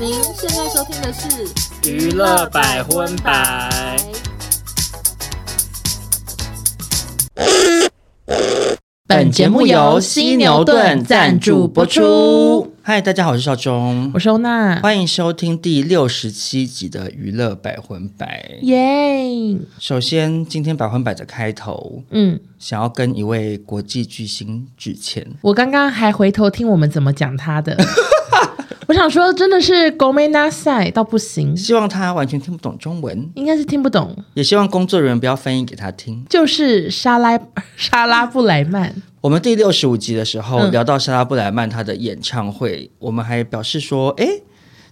您现在收听的是娱乐百分百。本节目由犀牛顿赞助播出。嗨，大家好，我是邵中，我是欧娜，欢迎收听第六十七集的娱乐百分百。耶、首先，今天百分百的开头，嗯，想要跟一位国际巨星致歉。我刚刚还回头听我们怎么讲他的。我想说，真的是狗没拿赛到不行。希望他完全听不懂中文，应该是听不懂。也希望工作人员不要翻译给他听。就是莎拉 莎拉布莱曼。我们第六十五集的时候、嗯、聊到莎拉布莱曼她的演唱会，我们还表示说，哎，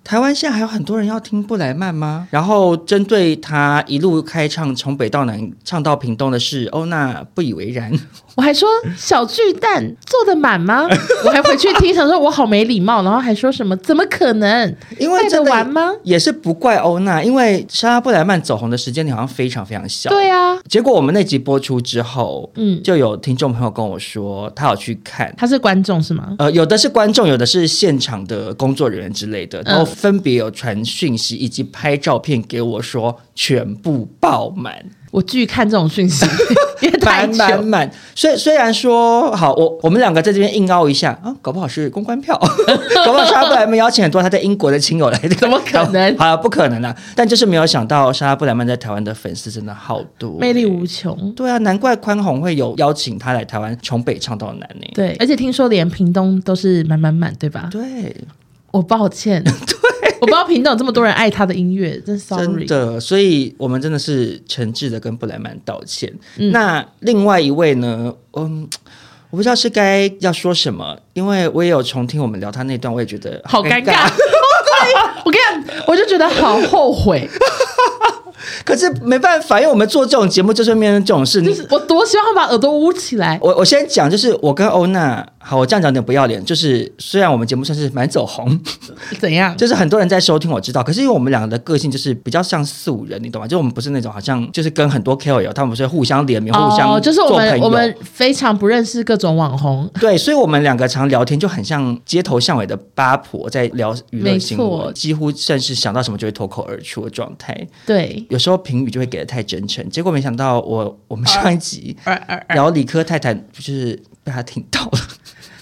台湾现在还有很多人要听布莱曼吗？然后针对他一路开唱从北到南唱到屏东的事，欧娜不以为然。我还说小巨蛋坐得满吗？我还回去听，想说我好没礼貌，然后还说什么怎么可能？因为真的完吗？也是不怪欧娜，因为莎拉布莱曼走红的时间点好像非常非常小。对啊，结果我们那集播出之后，嗯，就有听众朋友跟我说，他有去看，他是观众是吗？呃，有的是观众，有的是现场的工作人员之类的，然后分别有传讯息以及拍照片给我说，全部爆满。我拒看这种讯息，满满满。虽虽然说好，我我们两个在这边硬凹一下啊，搞不好是公关票，搞不好莎拉布莱曼邀请很多他在英国的亲友来，怎么可能？好，不可能啊！但就是没有想到，莎拉布莱曼在台湾的粉丝真的好多，魅力无穷。对啊，难怪宽宏会有邀请他来台湾，从北唱到南呢。对，而且听说连屏东都是满满满，对吧？对，我抱歉。我不知道频道有这么多人爱他的音乐，真 sorry。真的，所以我们真的是诚挚的跟布莱曼道歉。嗯。那另外一位呢？嗯，我不知道是该要说什么，因为我也有重听我们聊他那段，我也觉得好尴尬。我跟你讲，我就觉得好后悔。可是没办法，因为我们做这种节目就是面对这种事。就是我多希望他把耳朵捂起来。我我先讲，就是我跟欧娜。好，我这样讲有点不要脸，就是虽然我们节目算是蛮走红，怎样？就是很多人在收听，我知道。可是因为我们两个的个性就是比较像素人，你懂吗？就我们不是那种好像就是跟很多 KOL 他们不是互相联名、哦、互相做朋友，就是我们我们非常不认识各种网红。对，所以我们两个常聊天就很像街头巷尾的八婆在聊娱乐新闻，几乎算是想到什么就会脱口而出的状态。对，有时候评语就会给的太真诚，结果没想到我我们上一集 聊理科太太，就是被他听到了。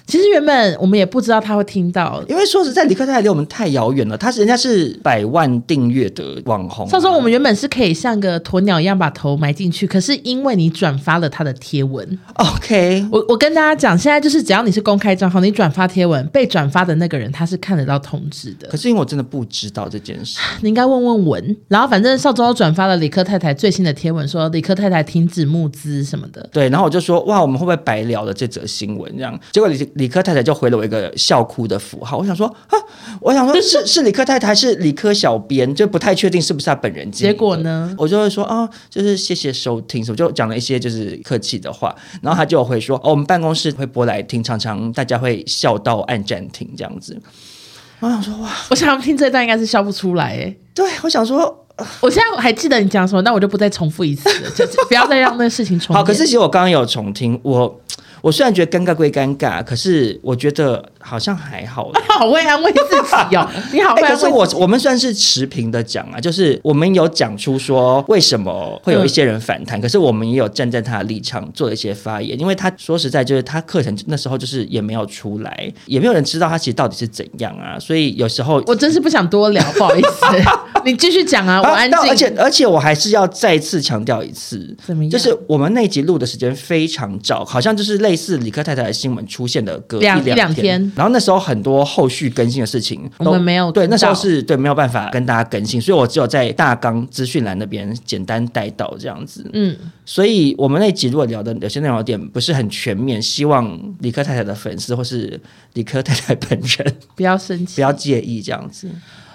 其实原本我们也不知道他会听到，因为说实在，李克太太离我们太遥远了。他是人家是百万订阅的网红，上周我们原本是可以像个鸵鸟一样把头埋进去，可是因为你转发了他的贴文，OK，我我跟大家讲，现在就是只要你是公开账号，你转发贴文，被转发的那个人他是看得到通知的。可是因为我真的不知道这件事，你应该问问文。然后反正上周转发了李克太太最新的贴文，说李克太太停止募资什么的。对，然后我就说哇，我们会不会白聊了这则新闻？这样，结果理理科太太就回了我一个笑哭的符号。我想说啊，我想说 是是理科太太还是理科小编，就不太确定是不是他本人。结果呢，我就会说啊、哦，就是谢谢收听，我就讲了一些就是客气的话，然后他就会说哦，我们办公室会播来听，常常大家会笑到按暂停这样子。我想说哇，我想听这段应该是笑不出来哎。对，我想说，我现在还记得你讲什么，那我就不再重复一次了，就不要再让那个事情重复。好，可是其实我刚刚有重听我。我虽然觉得尴尬归尴尬，可是我觉得好像还好。好会安慰自己哦，你好会安慰自己。可是我我们算是持平的讲啊，就是我们有讲出说为什么会有一些人反弹，嗯，可是我们也有站在他的立场做了一些发言。因为他说实在，就是他课程那时候就是也没有出来，也没有人知道他其实到底是怎样啊。所以有时候我真是不想多聊，不好意思，你继续讲啊，我安静。而且而且我还是要再次强调一次，怎么样？就是我们那集录的时间非常早，好像就是类。似李克太太的新闻出现的隔一两天，然后那时候很多后续更新的事情都，我们没有对，那时候是对没有办法跟大家更新，所以我只有在大纲资讯栏那边简单带到这样子。嗯，所以我们那集如果聊的有些内容有点不是很全面，希望理科太太的粉丝或是理科太太本人 不要生气，不要介意这样子。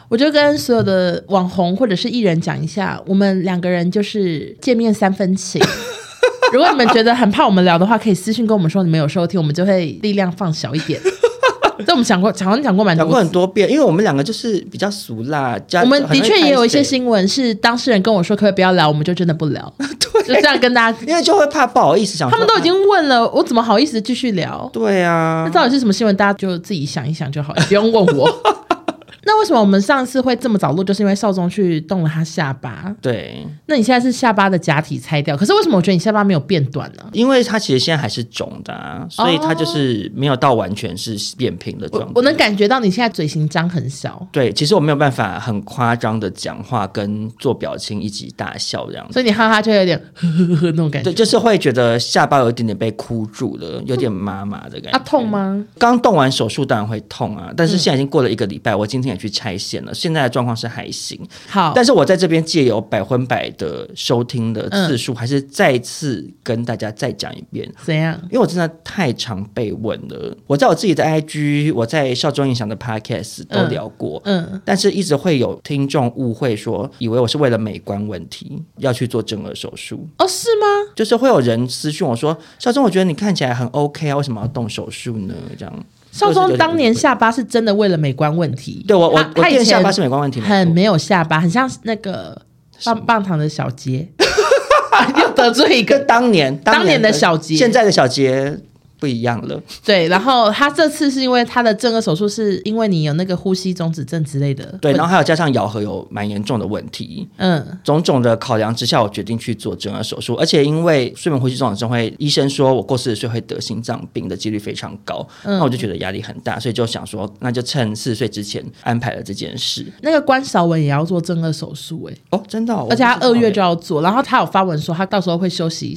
我就跟所有的网红或者是艺人讲一下，我们两个人就是见面三分情。如果你们觉得很怕我们聊的话，可以私信跟我们说你们有收听，我们就会力量放小一点。这我们讲过，好像讲过蛮多，讲过很多遍。因为我们两个就是比较俗辣，我们的确也有一些新闻是当事人跟我说可不可以不要聊，我们就真的不聊。对，就这样跟大家，因为就会怕不好意思想，他们都已经问了，我怎么好意思继续聊？对啊，那到底是什么新闻？大家就自己想一想就好，不用问我。那为什么我们上次会这么早录？就是因为少宗去动了他下巴。对，那你现在是下巴的假体拆掉，可是为什么我觉得你下巴没有变短呢？因为它其实现在还是肿的啊，所以它就是没有到完全是扁平的状态。我，我能感觉到你现在嘴型张很小。对，其实我没有办法很夸张的讲话跟做表情以及大笑这样子，所以你哈哈就有点呵呵呵那种感觉。对，就是会觉得下巴有一点点被箍住了，有点麻麻的感觉。啊，痛吗？刚动完手术当然会痛啊，但是现在已经过了一个礼拜，我今天也去拆线了，现在的状况是还行。好，但是我在这边借由百分百的收听的次数，嗯、还是再次跟大家再讲一遍。怎样？因为我真的太常被问了。我在我自己的 IG，我在少中印象的 Podcast 都聊过，嗯，嗯，但是一直会有听众误会说，以为我是为了美观问题要去做整颌手术。哦，是吗？就是会有人私讯我说，少宗，我觉得你看起来很 OK 啊，为什么要动手术呢？这样。少宗当年下巴是真的为了美观问题，对我我我垫下巴是美观问题，很没有下巴，很像那个棒棒糖的小杰，又得罪一个当年当年的小杰，现在的小杰。不一样了，对，然后他这次是因为他的正颌手术，是因为你有那个呼吸中止症之类的，对，然后还有加上咬合有蛮严重的问题，嗯，种种的考量之下，我决定去做正颌手术，而且因为睡眠呼吸中止症会，医生说我过四十岁会得心脏病的几率非常高，嗯，那我就觉得压力很大，所以就想说，那就趁四十岁之前安排了这件事。那个关韶文也要做正颌手术，哎，哦，真的，哦，而且他二月就要做，然后他有发文说他到时候会休息。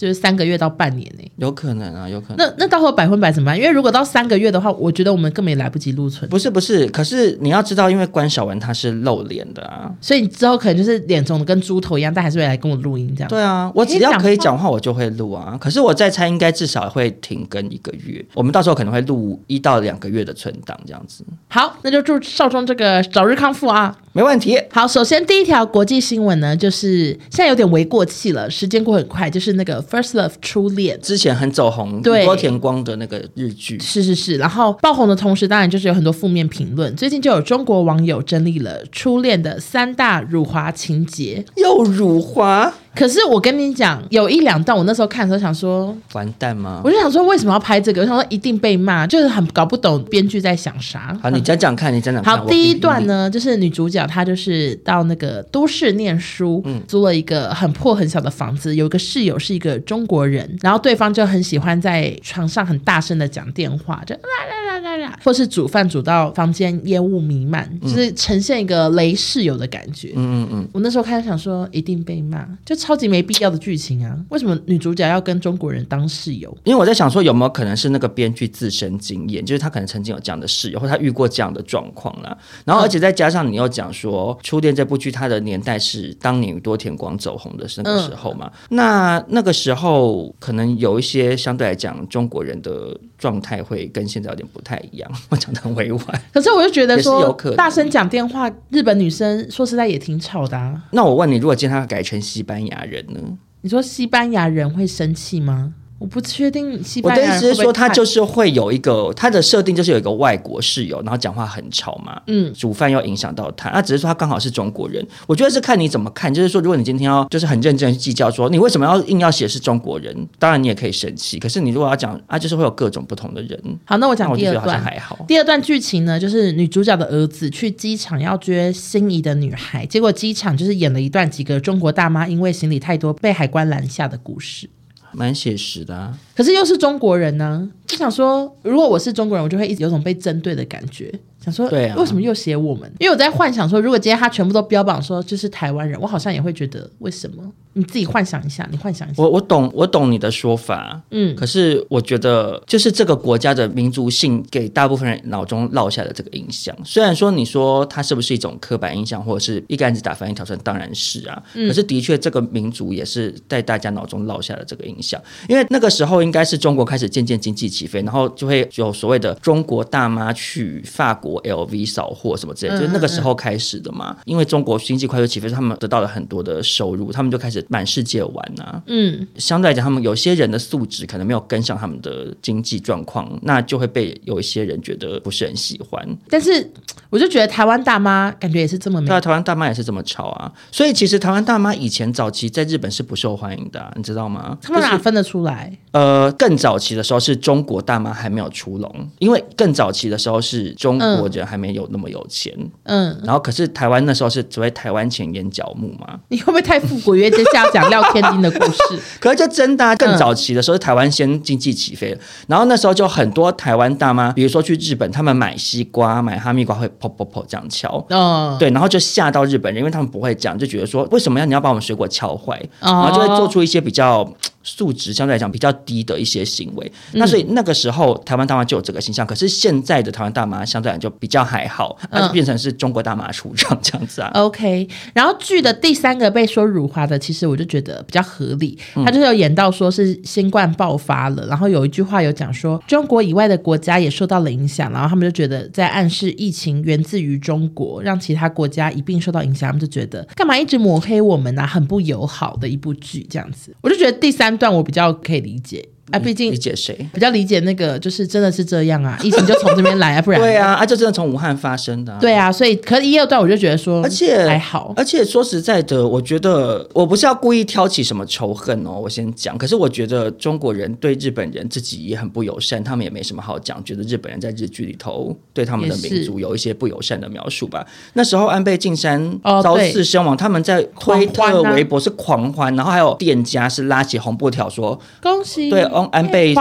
就是三个月到半年呢、欸，有可能啊，有可能。那那到时候百分百怎么办？因为如果到三个月的话，我觉得我们根本也来不及录存。不是不是，可是你要知道，因为关韶文他是露脸的啊，所以你之后可能就是脸肿的跟猪头一样，但还是会来跟我录音这样。对啊，我只要可以讲话，我就会录啊。可是我在猜，应该至少会停更一个月。我们到时候可能会录一到两个月的存档这样子。好，那就祝少宗这个早日康复啊。没问题。好，首先第一条国际新闻呢，就是现在有点为过气了，时间过很快，就是那个 First Love 初恋之前很走红，对，多田光的那个日剧，是是是。然后爆红的同时，当然就是有很多负面评论。最近就有中国网友整理了初恋的三大辱华情节，又辱华。可是我跟你讲，有一两段我那时候看的时候想说，完蛋吗？我就想说，为什么要拍这个？我想说一定被骂，就是很搞不懂编剧在想啥。好，你讲讲看，你讲讲看。好，第一段呢，就是女主角她就是到那个都市念书，嗯，租了一个很破很小的房子，有一个室友是一个中国人，然后对方就很喜欢在床上很大声的讲电话，就啦啦啦啦啦，或是煮饭煮到房间烟雾弥漫，就是呈现一个雷室友的感觉。嗯嗯嗯。我那时候开始想说，一定被骂，就。超级没必要的剧情啊！为什么女主角要跟中国人当室友？因为我在想说，有没有可能是那个编剧自身经验，就是他可能曾经有这样的室友，或他遇过这样的状况啦。然后，而且再加上你又讲说，《初恋》这部剧它的年代是当年宇多田光走红的那个时候嘛？嗯、那那个时候可能有一些相对来讲中国人的状态会跟现在有点不太一样。我讲的很委婉，可是我就觉得说，大声讲电话，日本女生说实在也挺吵的啊。那我问你，如果今天他改成西班牙？牙人呢？你说西班牙人会生气吗？我不确定西班牙人会不会。我的意思是说，他就是会有一个他的设定，就是有一个外国室友，然后讲话很吵嘛。嗯，煮饭又影响到他。那只是说他刚好是中国人。我觉得是看你怎么看。就是说，如果你今天要就是很认真计较，说你为什么要硬要写是中国人，当然你也可以生气。可是你如果要讲啊，就是会有各种不同的人。好，那我讲第二段还好。第二段剧情呢，就是女主角的儿子去机场要追心仪的女孩，结果机场就是演了一段几个中国大妈因为行李太多被海关拦下的故事。蛮写实的啊，可是又是中国人呢，就想说，如果我是中国人，我就会一直有种被针对的感觉。想说，对啊，为什么又写我们？因为我在幻想说，如果今天他全部都标榜说就是台湾人，我好像也会觉得为什么？你自己幻想一下，你幻想一下。我我懂，我懂你的说法，嗯。可是我觉得，就是这个国家的民族性给大部分人脑中烙下的这个印象。虽然说你说它是不是一种刻板印象，或者是一竿子打翻一条船，当然是啊。嗯。可是的确，这个民族也是在大家脑中烙下的这个印象。因为那个时候应该是中国开始渐渐经济起飞，然后就会有所谓的中国大妈去法国。LV 扫货什么之类，就是那个时候开始的嘛。因为中国经济快速起飞，他们得到了很多的收入，他们就开始满世界玩呐。嗯，相对来讲，他们有些人的素质可能没有跟上他们的经济状况，那就会被有一些人觉得不是很喜欢。但是，我就觉得台湾大妈感觉也是这么美，对，台湾大妈也是这么吵啊。所以，其实台湾大妈以前早期在日本是不受欢迎的啊，你知道吗？他们哪分得出来？呃。得更早期的时候是中国大妈还没有出笼，因为更早期的时候是中国人还没有那么有钱，嗯，然后可是台湾那时候是所谓台湾前沿角目嘛，你会不会太复古？因为接下讲廖天丁的故事，可是就真的、啊、更早期的时候是台湾先经济起飞了，然后那时候就很多台湾大妈，比如说去日本，他们买西瓜、买哈密瓜会噗噗噗这样敲，嗯，对，然后就吓到日本人，因为他们不会讲，就觉得说为什么要你要把我们水果敲坏，然后就会做出一些比较。素质相对来讲比较低的一些行为，那所以那个时候台湾大妈就有这个形象，可是现在的台湾大妈相对来讲就比较还好，那就变成是中国大妈出场这样子啊。OK，然后剧的第三个被说辱华的，其实我就觉得比较合理，他就是有演到说是新冠爆发了，然后有一句话有讲说中国以外的国家也受到了影响，然后他们就觉得在暗示疫情源自于中国，让其他国家一并受到影响，他们就觉得干嘛一直抹黑我们呢？啊？很不友好的一部剧这样子，我就觉得第三三段我比较可以理解。啊，毕竟理解谁？比较理解那个，就是真的是这样啊，疫情就从这边来啊，不然对啊，啊，就真的从武汉发生的，啊，对啊，所以可是一二段我就觉得说，而且还好，而且说实在的，我觉得我不是要故意挑起什么仇恨哦，我先讲，可是我觉得中国人对日本人自己也很不友善，他们也没什么好讲，觉得日本人在日剧里头对他们的民族有一些不友善的描述吧。那时候安倍晋三遭刺身亡，哦，他们在推特、微博是狂欢，然后还有店家是拉起红布条说恭喜，对，安倍。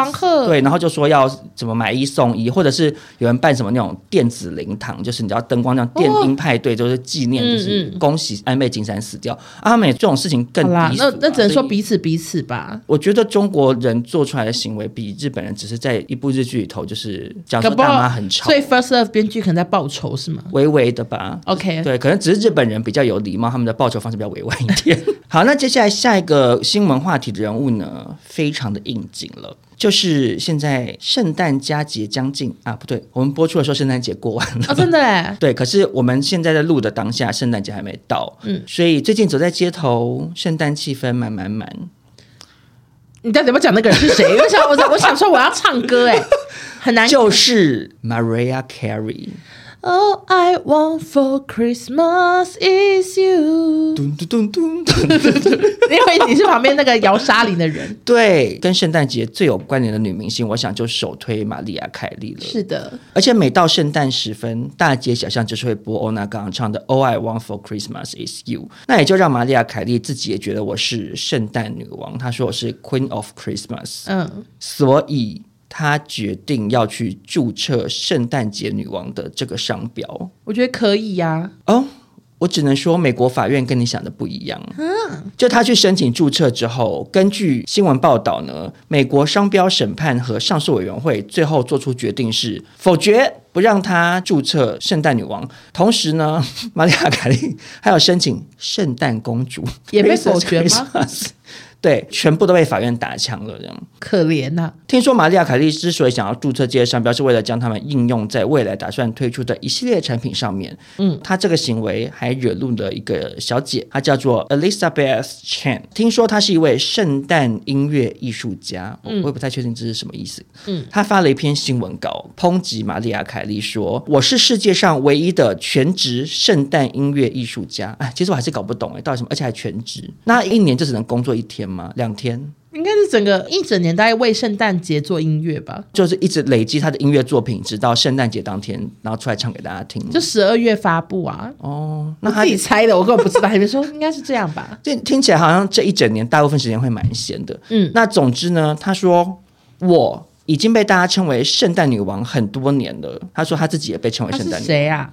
对，然后就说要怎么买一送一，或者是有人办什么那种电子灵堂，就是你知道灯光那样电音派对，就是纪念，就是恭喜安倍晋三死掉。啊，他们也这种事情更那那只能说彼此彼此吧。我觉得中国人做出来的行为比日本人只是在一部日剧里头，就是讲说大妈很吵，所以 First Love 编剧可能在报仇是吗？微微的吧。OK，对，可能只是日本人比较有礼貌，他们的报仇方式比较委婉一点。好，那接下来下一个新闻话题的人物呢，非常的应景了。就是现在圣诞佳节将近啊，不对，我们播出的时候圣诞节过完了。哦，真的哎。对，可是我们现在在录的当下，圣诞节还没到。嗯，所以最近走在街头，圣诞气氛满满满。你到底要不讲那个人是谁？我想，我想，我想说我要唱歌哎，很难。就是 Mariah Carey。All I want for Christmas is you。咚咚咚咚咚，因为你是旁边那个摇沙铃的人。对，跟圣诞节最有关联的女明星，我想就首推玛丽亚凯莉了。是的，而且每到圣诞时分，大街小巷就是会播欧娜刚刚唱的 All I want for Christmas is you。那也就让玛丽亚凯莉自己也觉得我是圣诞女王，她说我是 Queen of Christmas。嗯，所以。他决定要去注册圣诞节女王的这个商标，我觉得可以呀、啊。哦，我只能说美国法院跟你想的不一样。嗯，就他去申请注册之后，根据新闻报道呢，美国商标审判和上诉委员会最后做出决定是否决，不让他注册圣诞女王。同时呢，玛丽亚凯莉还有申请圣诞公主，也被 否决吗？对，全部都被法院打枪了，这样可怜呐、啊。听说玛利亚凯莉之所以想要注册这些商标，是为了将它们应用在未来打算推出的一系列产品上面。嗯，她这个行为还惹怒了一个小姐，她叫做 Elizabeth Chen。听说她是一位圣诞音乐艺术家，嗯、我也不太确定这是什么意思。嗯，她发了一篇新闻稿，抨击玛利亚凯莉说：“我是世界上唯一的全职圣诞音乐艺术家。”哎，其实我还是搞不懂哎，到底什么？而且还全职，那一年就只能工作一天。吗？两天，应该是整个一整年，大概为圣诞节做音乐吧，就是一直累积他的音乐作品，直到圣诞节当天，然后出来唱给大家听。就十二月发布啊？哦，那他自己猜的，我根本不知道。还没说应该是这样吧？这听起来好像这一整年大部分时间会蛮闲的。嗯，那总之呢，他说我已经被大家称为圣诞女王很多年了。他说他自己也被称为圣诞女王。谁啊？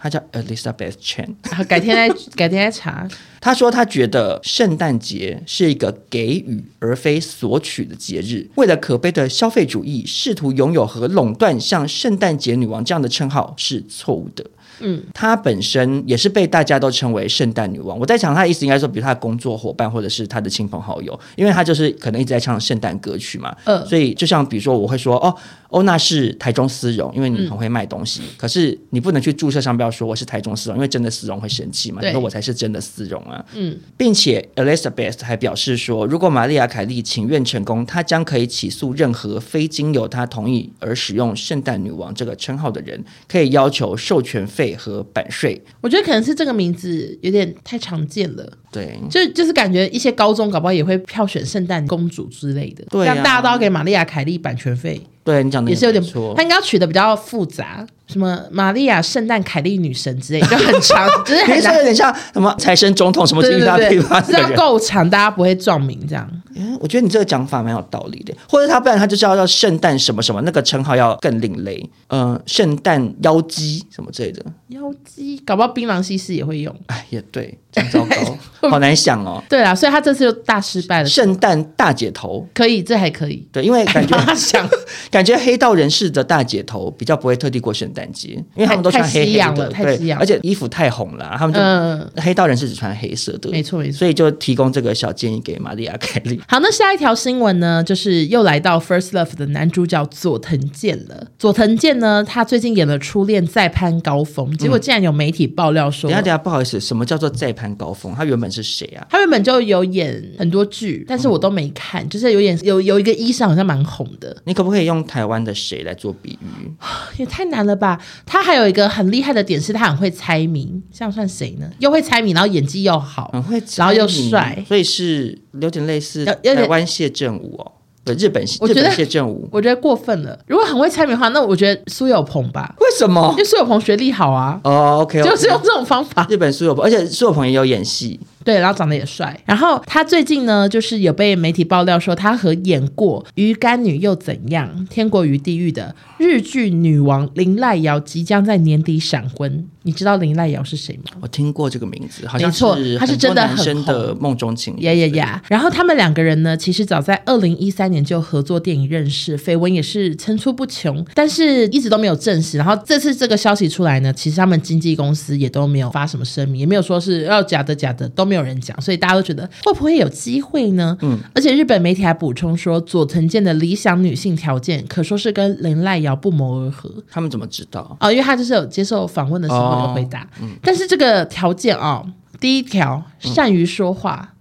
他叫 Elizabeth Chen，改天来改天来查。她说她觉得圣诞节是一个给予而非索取的节日，为了可悲的消费主义，试图拥有和垄断像圣诞节女王这样的称号是错误的。嗯，她本身也是被大家都称为圣诞女王。我在想，她的意思应该说，比如她的工作伙伴或者是她的亲朋好友，因为她就是可能一直在唱圣诞歌曲嘛。嗯，所以就像比如说，我会说哦，欧娜是台中丝绒，因为你很会卖东西。嗯、可是你不能去注册商标说我是台中丝绒，因为真的丝绒会生气嘛。你说我才是真的丝绒啊。嗯，并且 Elizabeth 还表示说，如果玛丽亚凯莉请愿成功，她将可以起诉任何非经由她同意而使用圣诞女王这个称号的人，可以要求授权费。费和版税。我觉得可能是这个名字有点太常见了。对，就就是感觉一些高中搞不好也会票选圣诞公主之类的，对啊，让大家都要给玛丽亚凯莉版权费。对你讲的也是有点错，他应该要取的比较复杂，什么玛利亚圣诞凯莉女神之类，就很长，只是很有点像什么财神总统什么之类的，对对对，是要够长，大家不会撞名这样。嗯，我觉得你这个讲法蛮有道理的，或者他不然他就叫叫圣诞什么什么，那个称号要更另类，嗯、呃，圣诞妖姬什么之类的。妖姬，搞不好槟榔西施也会用。哎，也对，真糟糕，好难想哦。对啊，所以他这次又大失败了。圣诞大姐头可以，这还可以。对，因为感觉 他想，感觉黑道人士的大姐头比较不会特地过圣诞节，因为他们都穿黑黑的，对，而且衣服太红了，他们就、嗯、黑道人士只穿黑色的，没错没错。所以就提供这个小建议给玛利亚凯莉。好，那下一条新闻呢，就是又来到《First Love》的男主角佐藤健了。佐藤健呢，他最近演了《初恋再攀高峰》，结果竟然有媒体爆料说，等下等下，不好意思，什么叫做再攀高峰？他原本是谁啊？他原本就有演很多剧，但是我都没看，嗯、就是有演有有一个医生好像蛮红的。你可不可以用台湾的谁来做比喻？也太难了吧！他还有一个很厉害的点是，他很会猜谜，这样算谁呢？又会猜谜，然后演技又好，很会，然后又帅，所以是有点类似台湾谢振武哦。对，日本我觉得谢振武，我觉得过分了。如果很会猜谜的话，那我觉得苏有朋吧？为什么？因为苏有朋学历好啊。哦、oh,，OK，, okay. 就是用这种方法。日本苏有朋，而且苏有朋也有演戏。对，然后长得也帅。然后他最近呢，就是有被媒体爆料说，他和演过《鱼干女又怎样》《天国与地狱》的日剧女王林濑遥即将在年底闪婚。你知道林濑遥是谁吗？我听过这个名字，好像是没错，他是真的很红的梦中情。呀呀呀！然后他们两个人呢，其实早在二零一三年就合作电影认识，绯闻也是层出不穷，但是一直都没有证实。然后这次这个消息出来呢，其实他们经纪公司也都没有发什么声明，也没有说是要假的假的，都没有。有人讲，所以大家都觉得会不会有机会呢？嗯，而且日本媒体还补充说，佐藤健的理想女性条件可说是跟林濑遥不谋而合。他们怎么知道？哦，因为他就是有接受访问的时候有回答。哦嗯、但是这个条件啊、哦，第一条善于说话，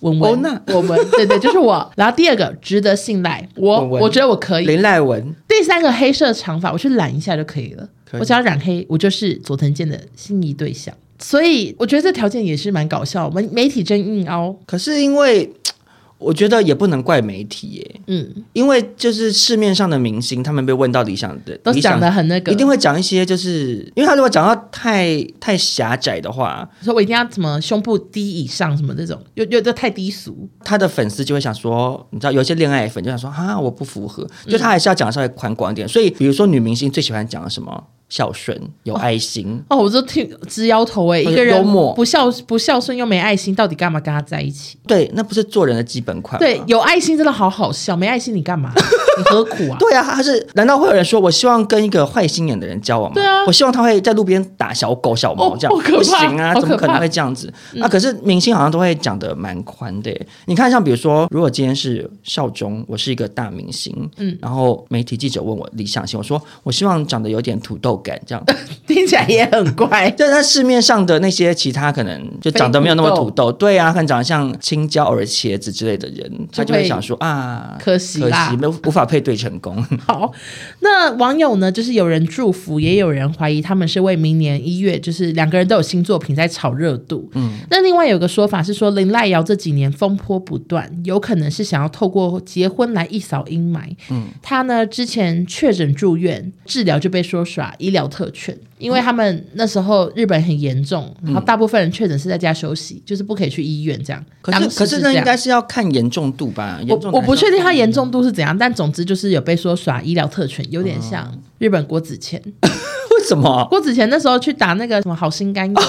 文文，我们对对，就是我。然后第二个值得信赖，我文文我觉得我可以。林濑文。第三个黑色长发，我去染一下就可以了。以我只要染黑，我就是佐藤健的心仪对象。所以我觉得这条件也是蛮搞笑，媒媒体真硬凹。可是因为 我觉得也不能怪媒体耶，嗯，因为就是市面上的明星，他们被问到理想的，都讲的很那个，一定会讲一些，就是因为他如果讲到太太狭窄的话，说我一定要什么胸部低以上什么这种，又又这太低俗，他的粉丝就会想说，你知道有些恋爱粉就想说啊，我不符合，就他还是要讲的稍微宽广一点。嗯、所以比如说女明星最喜欢讲的什么？孝顺有爱心哦，哦，我就听直摇头哎，一个人不孝不孝顺又没爱心，到底干嘛跟他在一起？对，那不是做人的基本款。对，有爱心真的好好笑，没爱心你干嘛？你何苦啊？对啊，他是难道会有人说我希望跟一个坏心眼的人交往吗？对啊，我希望他会在路边打小狗小猫这样，哦、不行啊，怎么可能会这样子？那、嗯啊、可是明星好像都会讲的蛮宽的。你看，像比如说，如果今天是劭中，我是一个大明星，嗯，然后媒体记者问我理想型，我说我希望长得有点土豆感这样。听起来也很怪，就是他市面上的那些其他可能就长得没有那么土豆，对啊，可能长得像青椒或者茄子之类的人，他就会想说啊，可惜可惜没无法配对成功。好，那网友呢，就是有人祝福，也有人怀疑他们是为明年一月，就是两个人都有新作品在炒热度。嗯，那另外有个说法是说，林濑瑶这几年风波不断，有可能是想要透过结婚来一扫阴霾。嗯，他呢之前确诊住院治疗就被说耍医疗特权。因为他们那时候日本很严重，然后大部分人确诊是在家休息，嗯、就是不可以去医院这样。可是，是可是那应该是要看严重度吧？我我不确定他严重度是怎样，但总之就是有被说耍医疗特权，有点像日本郭子乾。为什么？郭子乾那时候去打那个什么好心肝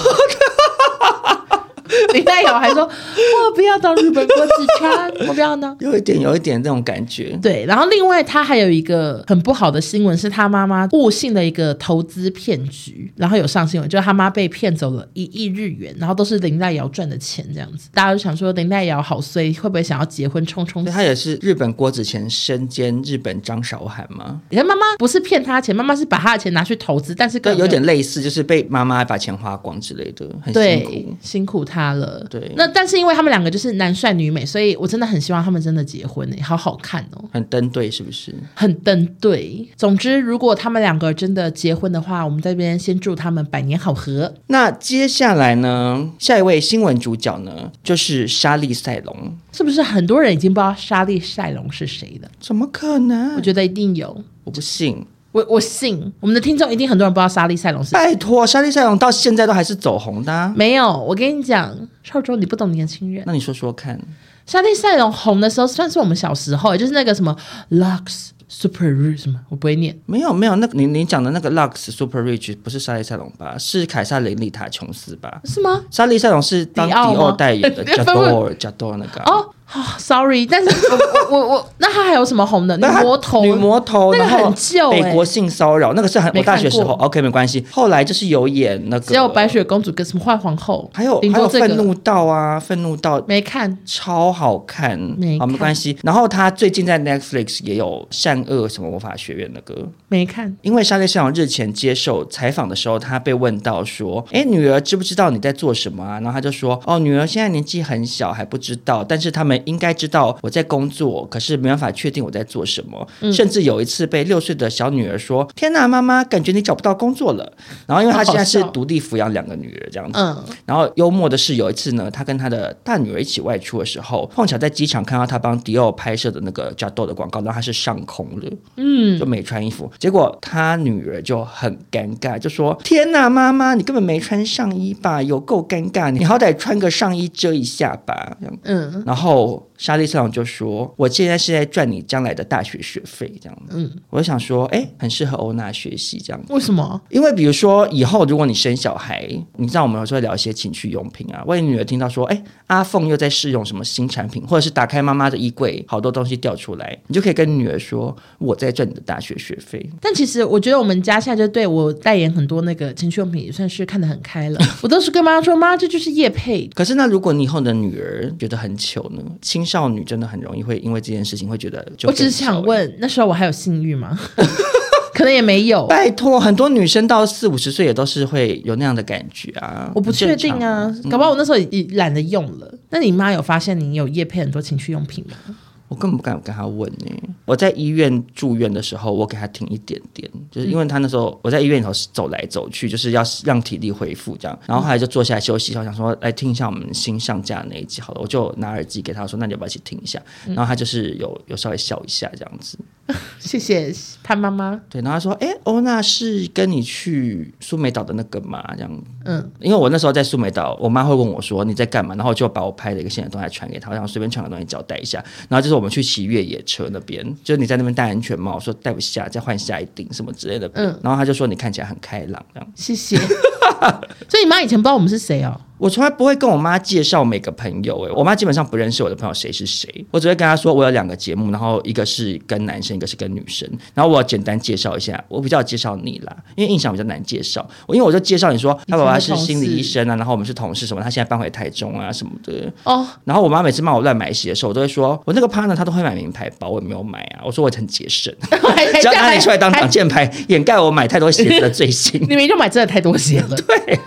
黛瑶还说：“ 我不要当日本郭子乾，我不要呢。”有一点，有一点这种感觉。对，然后另外他还有一个很不好的新闻，是他妈妈误信了一个投资骗局，然后有上新闻，就是他妈被骗走了一亿日元，然后都是林黛瑶赚的钱，这样子。大家都想说林黛瑶好衰，会不会想要结婚冲冲？他也是日本郭子乾身兼日本张韶涵吗？你看妈妈不是骗他钱，妈妈是把他的钱拿去投资，但是跟有点类似，就是被妈妈把钱花光之类的，很辛苦，辛苦他了。对，对，那但是因为他们两个就是男帅女美，所以我真的很希望他们真的结婚诶，好好看哦，很登对是不是？很登对。总之，如果他们两个真的结婚的话，我们这边先祝他们百年好合。那接下来呢，下一位新闻主角呢，就是莎莉赛隆，是不是很多人已经不知道莎莉赛隆是谁了？怎么可能？我觉得一定有，我不信。我我信，我们的听众一定很多人不知道莎莉赛隆是谁。拜托，莎莉赛隆到现在都还是走红的啊。没有，我跟你讲，少周你不懂年轻人。那你说说看，莎莉赛隆红的时候算是我们小时候，就是那个什么 Lux Super Rich 什么，我不会念。没有没有，那个你你讲的那个 Lux Super Rich 不是莎莉赛隆吧？是凯撒琳丽塔琼斯吧？是吗？莎莉赛隆是当迪奥代言的，J'adore J'adore 那个。哦。哦、oh，sorry，但是我我我，那他还有什么红的？女魔头，女魔头，那个很旧，美国性骚扰，那个是很我大学时候，OK，没关系。后来就是有演那个，只有白雪公主跟什么坏皇后，还有、这个、还有愤怒到啊，愤怒到没看，超好看，好没关系。然后他最近在 Netflix 也有善恶什么魔法学院的歌，没看。因为莎莉赛隆日前接受采访的时候，他被问到说：“哎，女儿知不知道你在做什么啊？”然后他就说：“哦，女儿现在年纪很小，还不知道，但是他们应该知道。”我在工作，可是没办法确定我在做什么。嗯、甚至有一次被六岁的小女儿说：“天哪，妈妈，感觉你找不到工作了。”然后因为她现在是独立抚养两个女儿这样子。嗯。然后幽默的是，有一次呢，她跟她的大女儿一起外出的时候，碰巧在机场看到她帮迪奥拍摄的那个 J'adore 的广告，然后她是上空的，嗯，就没穿衣服。结果她女儿就很尴尬，就说：“天哪，妈妈，你根本没穿上衣吧？有够尴尬，你好歹穿个上衣遮一下吧。”。嗯。然后。莎莉斯朗就说：“我现在是在赚你将来的大学学费，这样子。”嗯，我就想说，哎，很适合欧娜学习这样子。为什么？因为比如说以后如果你生小孩，你知道我们有时候会聊一些情趣用品啊。万一女儿听到说，哎，阿凤又在试用什么新产品，或者是打开妈妈的衣柜，好多东西掉出来，你就可以跟女儿说：“我在赚你的大学学费。”但其实我觉得我们家现在就对我代言很多那个情趣用品，也算是看得很开了。我都是跟妈妈说：“妈，这就是叶配。”可是那如果你以后的女儿觉得很糗呢？青少女真的很。容易会因为这件事情会觉得就，我只是想问，那时候我还有性欲吗？可能也没有。拜托，很多女生到四五十岁也都是会有那样的感觉啊。我不确定啊，搞不好我那时候也懒得用了。嗯、那你妈有发现你有夜配很多情趣用品吗？我根本不敢跟他问呢、欸。我在医院住院的时候，我给他听一点点，就是因为他那时候我在医院里头走来走去，就是要让体力恢复这样。然后后来就坐下来休息，我想说来听一下我们新上架的那一集好了，我就拿耳机给他说，那你要不要一起听一下？然后他就是有有稍微笑一下这样子。谢谢潘妈妈。对，然后他说：“哎，欧娜是跟你去苏梅岛的那个嘛？这样。”嗯，因为我那时候在苏梅岛，我妈会问我说：“你在干嘛？”然后就把我拍的一个现场动态传给他，然后随便传个东西交代一下。然后就是我们去骑越野车那边，就是你在那边戴安全帽，说戴不下，再换下一顶什么之类的。嗯，然后他就说你看起来很开朗，这样。谢谢。所以你妈以前不知道我们是谁哦？我从来不会跟我妈介绍每个朋友，诶，我妈基本上不认识我的朋友谁是谁，我只会跟她说我有两个节目，然后一个是跟男生，一个是跟女生，然后我要简单介绍一下，我比较介绍你啦，因为印象比较难介绍，我因为我就介绍你说他爸爸是心理医生啊，然后我们是同事什么，他现在搬回台中啊什么的哦，然后我妈每次骂我乱买鞋的时候，我都会说我那个 partner 他都会买名牌包，我也没有买啊，我说我很节省，只要拿你出来当挡箭牌，掩盖我买太多鞋子的罪行，你明明就买真的太多鞋了，对。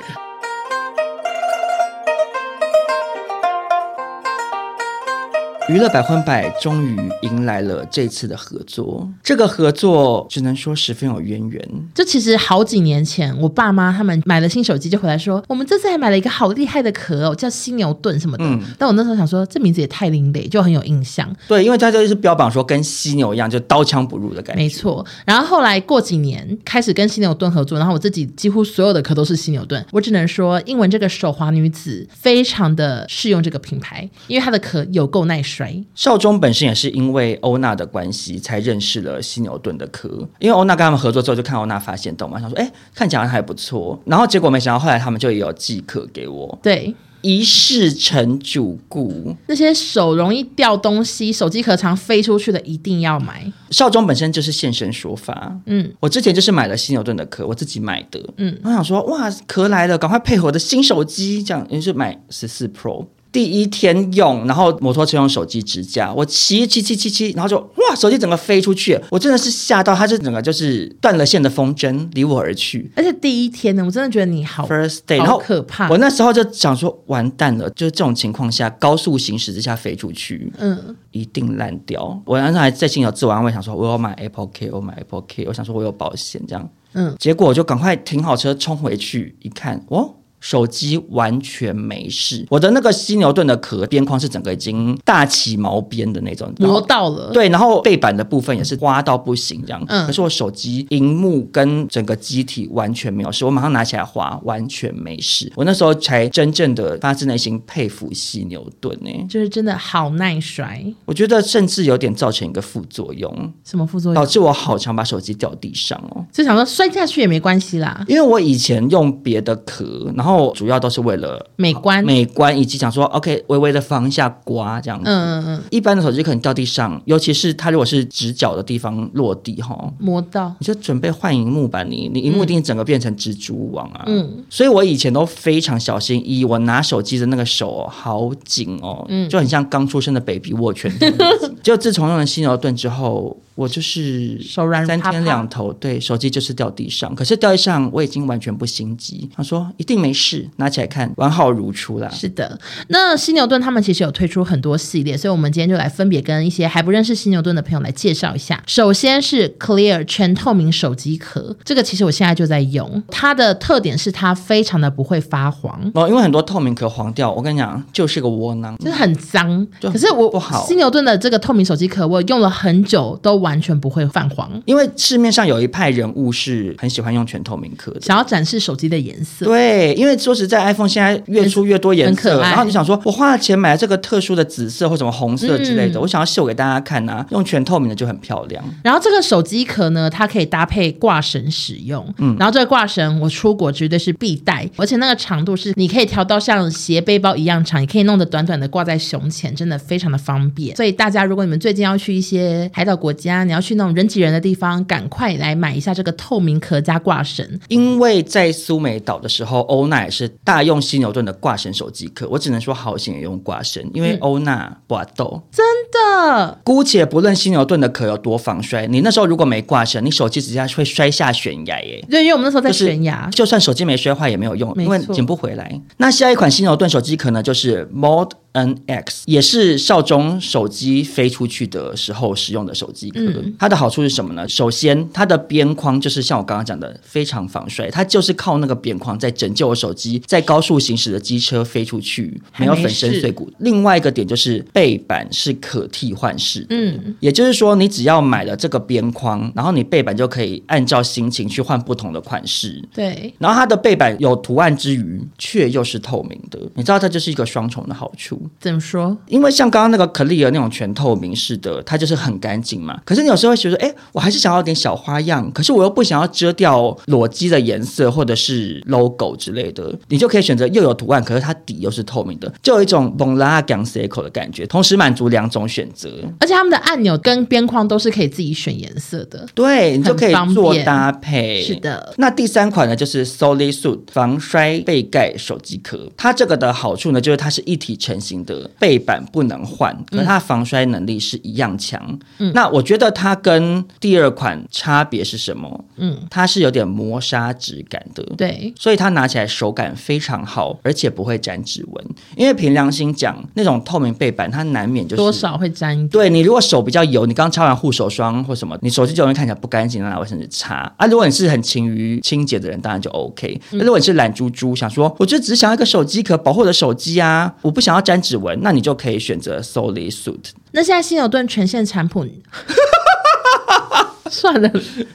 娱乐百分百终于迎来了这次的合作，这个合作只能说十分有渊源。就其实好几年前，我爸妈他们买了新手机，就回来说，我们这次还买了一个好厉害的壳哦，叫犀牛盾什么的。嗯，但我那时候想说，这名字也太另类，就很有印象。对，因为它就是标榜说跟犀牛一样，就刀枪不入的感觉。没错。然后后来过几年开始跟犀牛盾合作，然后我自己几乎所有的壳都是犀牛盾。我只能说，英文这个手滑女子非常的适用这个品牌，因为它的壳有够耐摔。少中本身也是因为欧娜的关系才认识了犀牛顿的壳，因为欧娜跟他们合作之后，就看欧娜发现动漫，想说哎，看起来还不错，然后结果没想到后来他们就也有寄壳给我，对，一试成主顾，那些手容易掉东西、手机壳常飞出去的一定要买。少中本身就是现身说法，嗯，我之前就是买了犀牛顿的壳，我自己买的，嗯，我想说哇，壳来了，赶快配合我的新手机，这样，于是买十四 Pro。第一天用，然后摩托车用手机支架，我骑骑骑骑骑，然后就哇，手机整个飞出去，我真的是吓到，它是整个就是断了线的风筝离我而去。而且第一天呢，我真的觉得你好 first day，好可怕。我那时候就想说，完蛋了，就是这种情况下，高速行驶之下飞出去，嗯，一定烂掉。我那时候还在心里有自我安慰，想说我要买 Apple Care，我买 Apple Care，我想说我有保险这样，嗯，结果我就赶快停好车冲回去一看，哦。手机完全没事，我的那个犀牛盾的壳边框是整个已经大起毛边的那种，磨到了。对，然后背板的部分也是刮到不行这样。嗯，可是我手机荧幕跟整个机体完全没有事，我马上拿起来滑，完全没事。我那时候才真正的发自内心佩服犀牛盾呢、欸，就是真的好耐摔。我觉得甚至有点造成一个副作用，什么副作用？导致我好常把手机掉地上哦。就想说摔下去也没关系啦，因为我以前用别的壳，然后。然后主要都是为了美观，美观以及想说，OK，微微的防一下刮这样子。嗯嗯嗯。一般的手机可能掉地上，尤其是它如果是直角的地方落地哈，磨到，你就准备换荧幕吧。你你荧幕一定整个变成蜘蛛网啊。嗯。所以我以前都非常小心翼翼，我拿手机的那个手好紧哦，嗯，就很像刚出生的 baby 握拳头。就自从用了犀牛盾之后。我就是手软，三天两头，对，手机就是掉地上。可是掉地上，我已经完全不心急。他说一定没事，拿起来看，完好如初啦。是的，那犀牛盾他们其实有推出很多系列，所以我们今天就来分别跟一些还不认识犀牛盾的朋友来介绍一下。首先是 Clear 全透明手机壳，这个其实我现在就在用，它的特点是它非常的不会发黄。哦，因为很多透明壳黄掉，我跟你讲就是个窝囊，就是很脏。可是我不好，犀牛盾的这个透明手机壳，我用了很久都。完全不会泛黄，因为市面上有一派人物是很喜欢用全透明壳的，想要展示手机的颜色。对，因为说实在，iPhone 现在越出越多颜色，然后你想说，我花了钱买了这个特殊的紫色或什么红色之类的，嗯、我想要秀给大家看啊，用全透明的就很漂亮。然后这个手机壳呢，它可以搭配挂绳使用，嗯，然后这个挂绳我出国绝对是必带，而且那个长度是你可以调到像斜背包一样长，也可以弄得短短的挂在胸前，真的非常的方便。所以大家如果你们最近要去一些海岛国家，你要去那种人挤人的地方，赶快来买一下这个透明壳加挂绳。因为在苏梅岛的时候，欧娜也是大用犀牛盾的挂绳手机壳。我只能说好险也用挂绳，因为欧娜不抖。真的。姑且不论犀牛盾的壳有多防摔，你那时候如果没挂绳，你手机直接会摔下悬崖耶。对，因为我们那时候在悬崖，就是、就算手机没摔坏也没有用，因为捡不回来。那下一款犀牛盾手机壳呢，就是 Mod NX，也是少中手机飞出去的时候使用的手机壳。嗯它的好处是什么呢？首先，它的边框就是像我刚刚讲的，非常防摔。它就是靠那个边框在拯救我手机在高速行驶的机车飞出去，没有粉身碎骨。另外一个点就是背板是可替换式的，嗯，也就是说，你只要买了这个边框，然后你背板就可以按照心情去换不同的款式。对，然后它的背板有图案之余，却又是透明的。你知道，它就是一个双重的好处。怎么说？因为像刚刚那个 Clear 那种全透明式的，它就是很干净嘛。可是你有时候会觉得，哎，我还是想要点小花样，可是我又不想要遮掉裸机的颜色或者是 logo 之类的，你就可以选择又有图案，可是它底又是透明的，就有一种 bon la gang cycle 的感觉，同时满足两种选择。而且他们的按钮跟边框都是可以自己选颜色的，对，你就可以做搭配。是的。那第三款呢，就是 Solid Suit 防摔背盖手机壳，它这个的好处呢，就是它是一体成型的，背板不能换，可它防摔能力是一样强。嗯，那我觉得它跟第二款差别是什么？嗯，它是有点磨砂质感的，对，所以它拿起来手感非常好，而且不会沾指纹。因为凭良心讲，那种透明背板它难免就是多少会沾。对，你如果手比较油，你刚擦完护手霜或什么，你手机就容易看起来不干净，拿卫生纸擦啊。如果你是很勤于清洁的人，当然就 OK。那、嗯、如果你是懒猪猪，想说我就只想要一个手机壳保护我的手机啊，我不想要沾指纹，那你就可以选择 Solid Suit。那现在新牛顿全线产品。算了，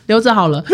留着好了。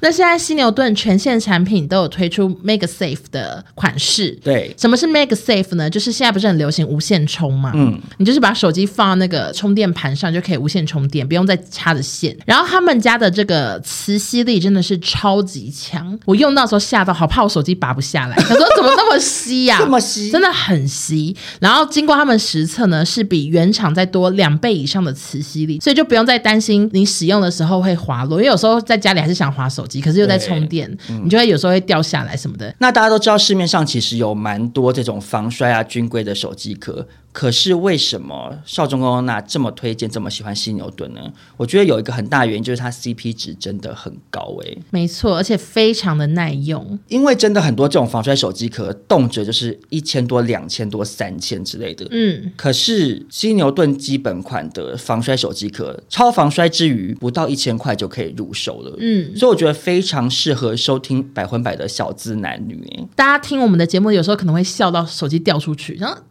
那现在犀牛顿全线产品都有推出 Make Safe 的款式。对，什么是 Make Safe 呢？就是现在不是很流行无线充吗？嗯，你就是把手机放到那个充电盘上就可以无线充电，不用再插着线。然后他们家的这个磁吸力真的是超级强，我用到时候吓到，好怕我手机拔不下来。他说怎么那么吸呀、啊？这么吸，真的很吸。然后经过他们实测呢，是比原厂再多两倍以上的磁吸力，所以就不用再担心你使用的时候会滑落。因为有时候在家里还是想滑手机，可是又在充电，嗯、你就会有时候会掉下来什么的。那大家都知道市面上其实有蛮多这种防摔啊、军规的手机壳。可是为什么少中跟欧娜这么推荐、这么喜欢犀牛盾呢？我觉得有一个很大原因就是它 CP 值真的很高诶、欸。没错，而且非常的耐用。因为真的很多这种防摔手机壳，动辄就是一千多、两千多、三千之类的。嗯。可是犀牛盾基本款的防摔手机壳，超防摔之余，不到一千块就可以入手了。嗯。所以我觉得非常适合收听百分百的小资男女。大家听我们的节目，有时候可能会笑到手机掉出去，然后。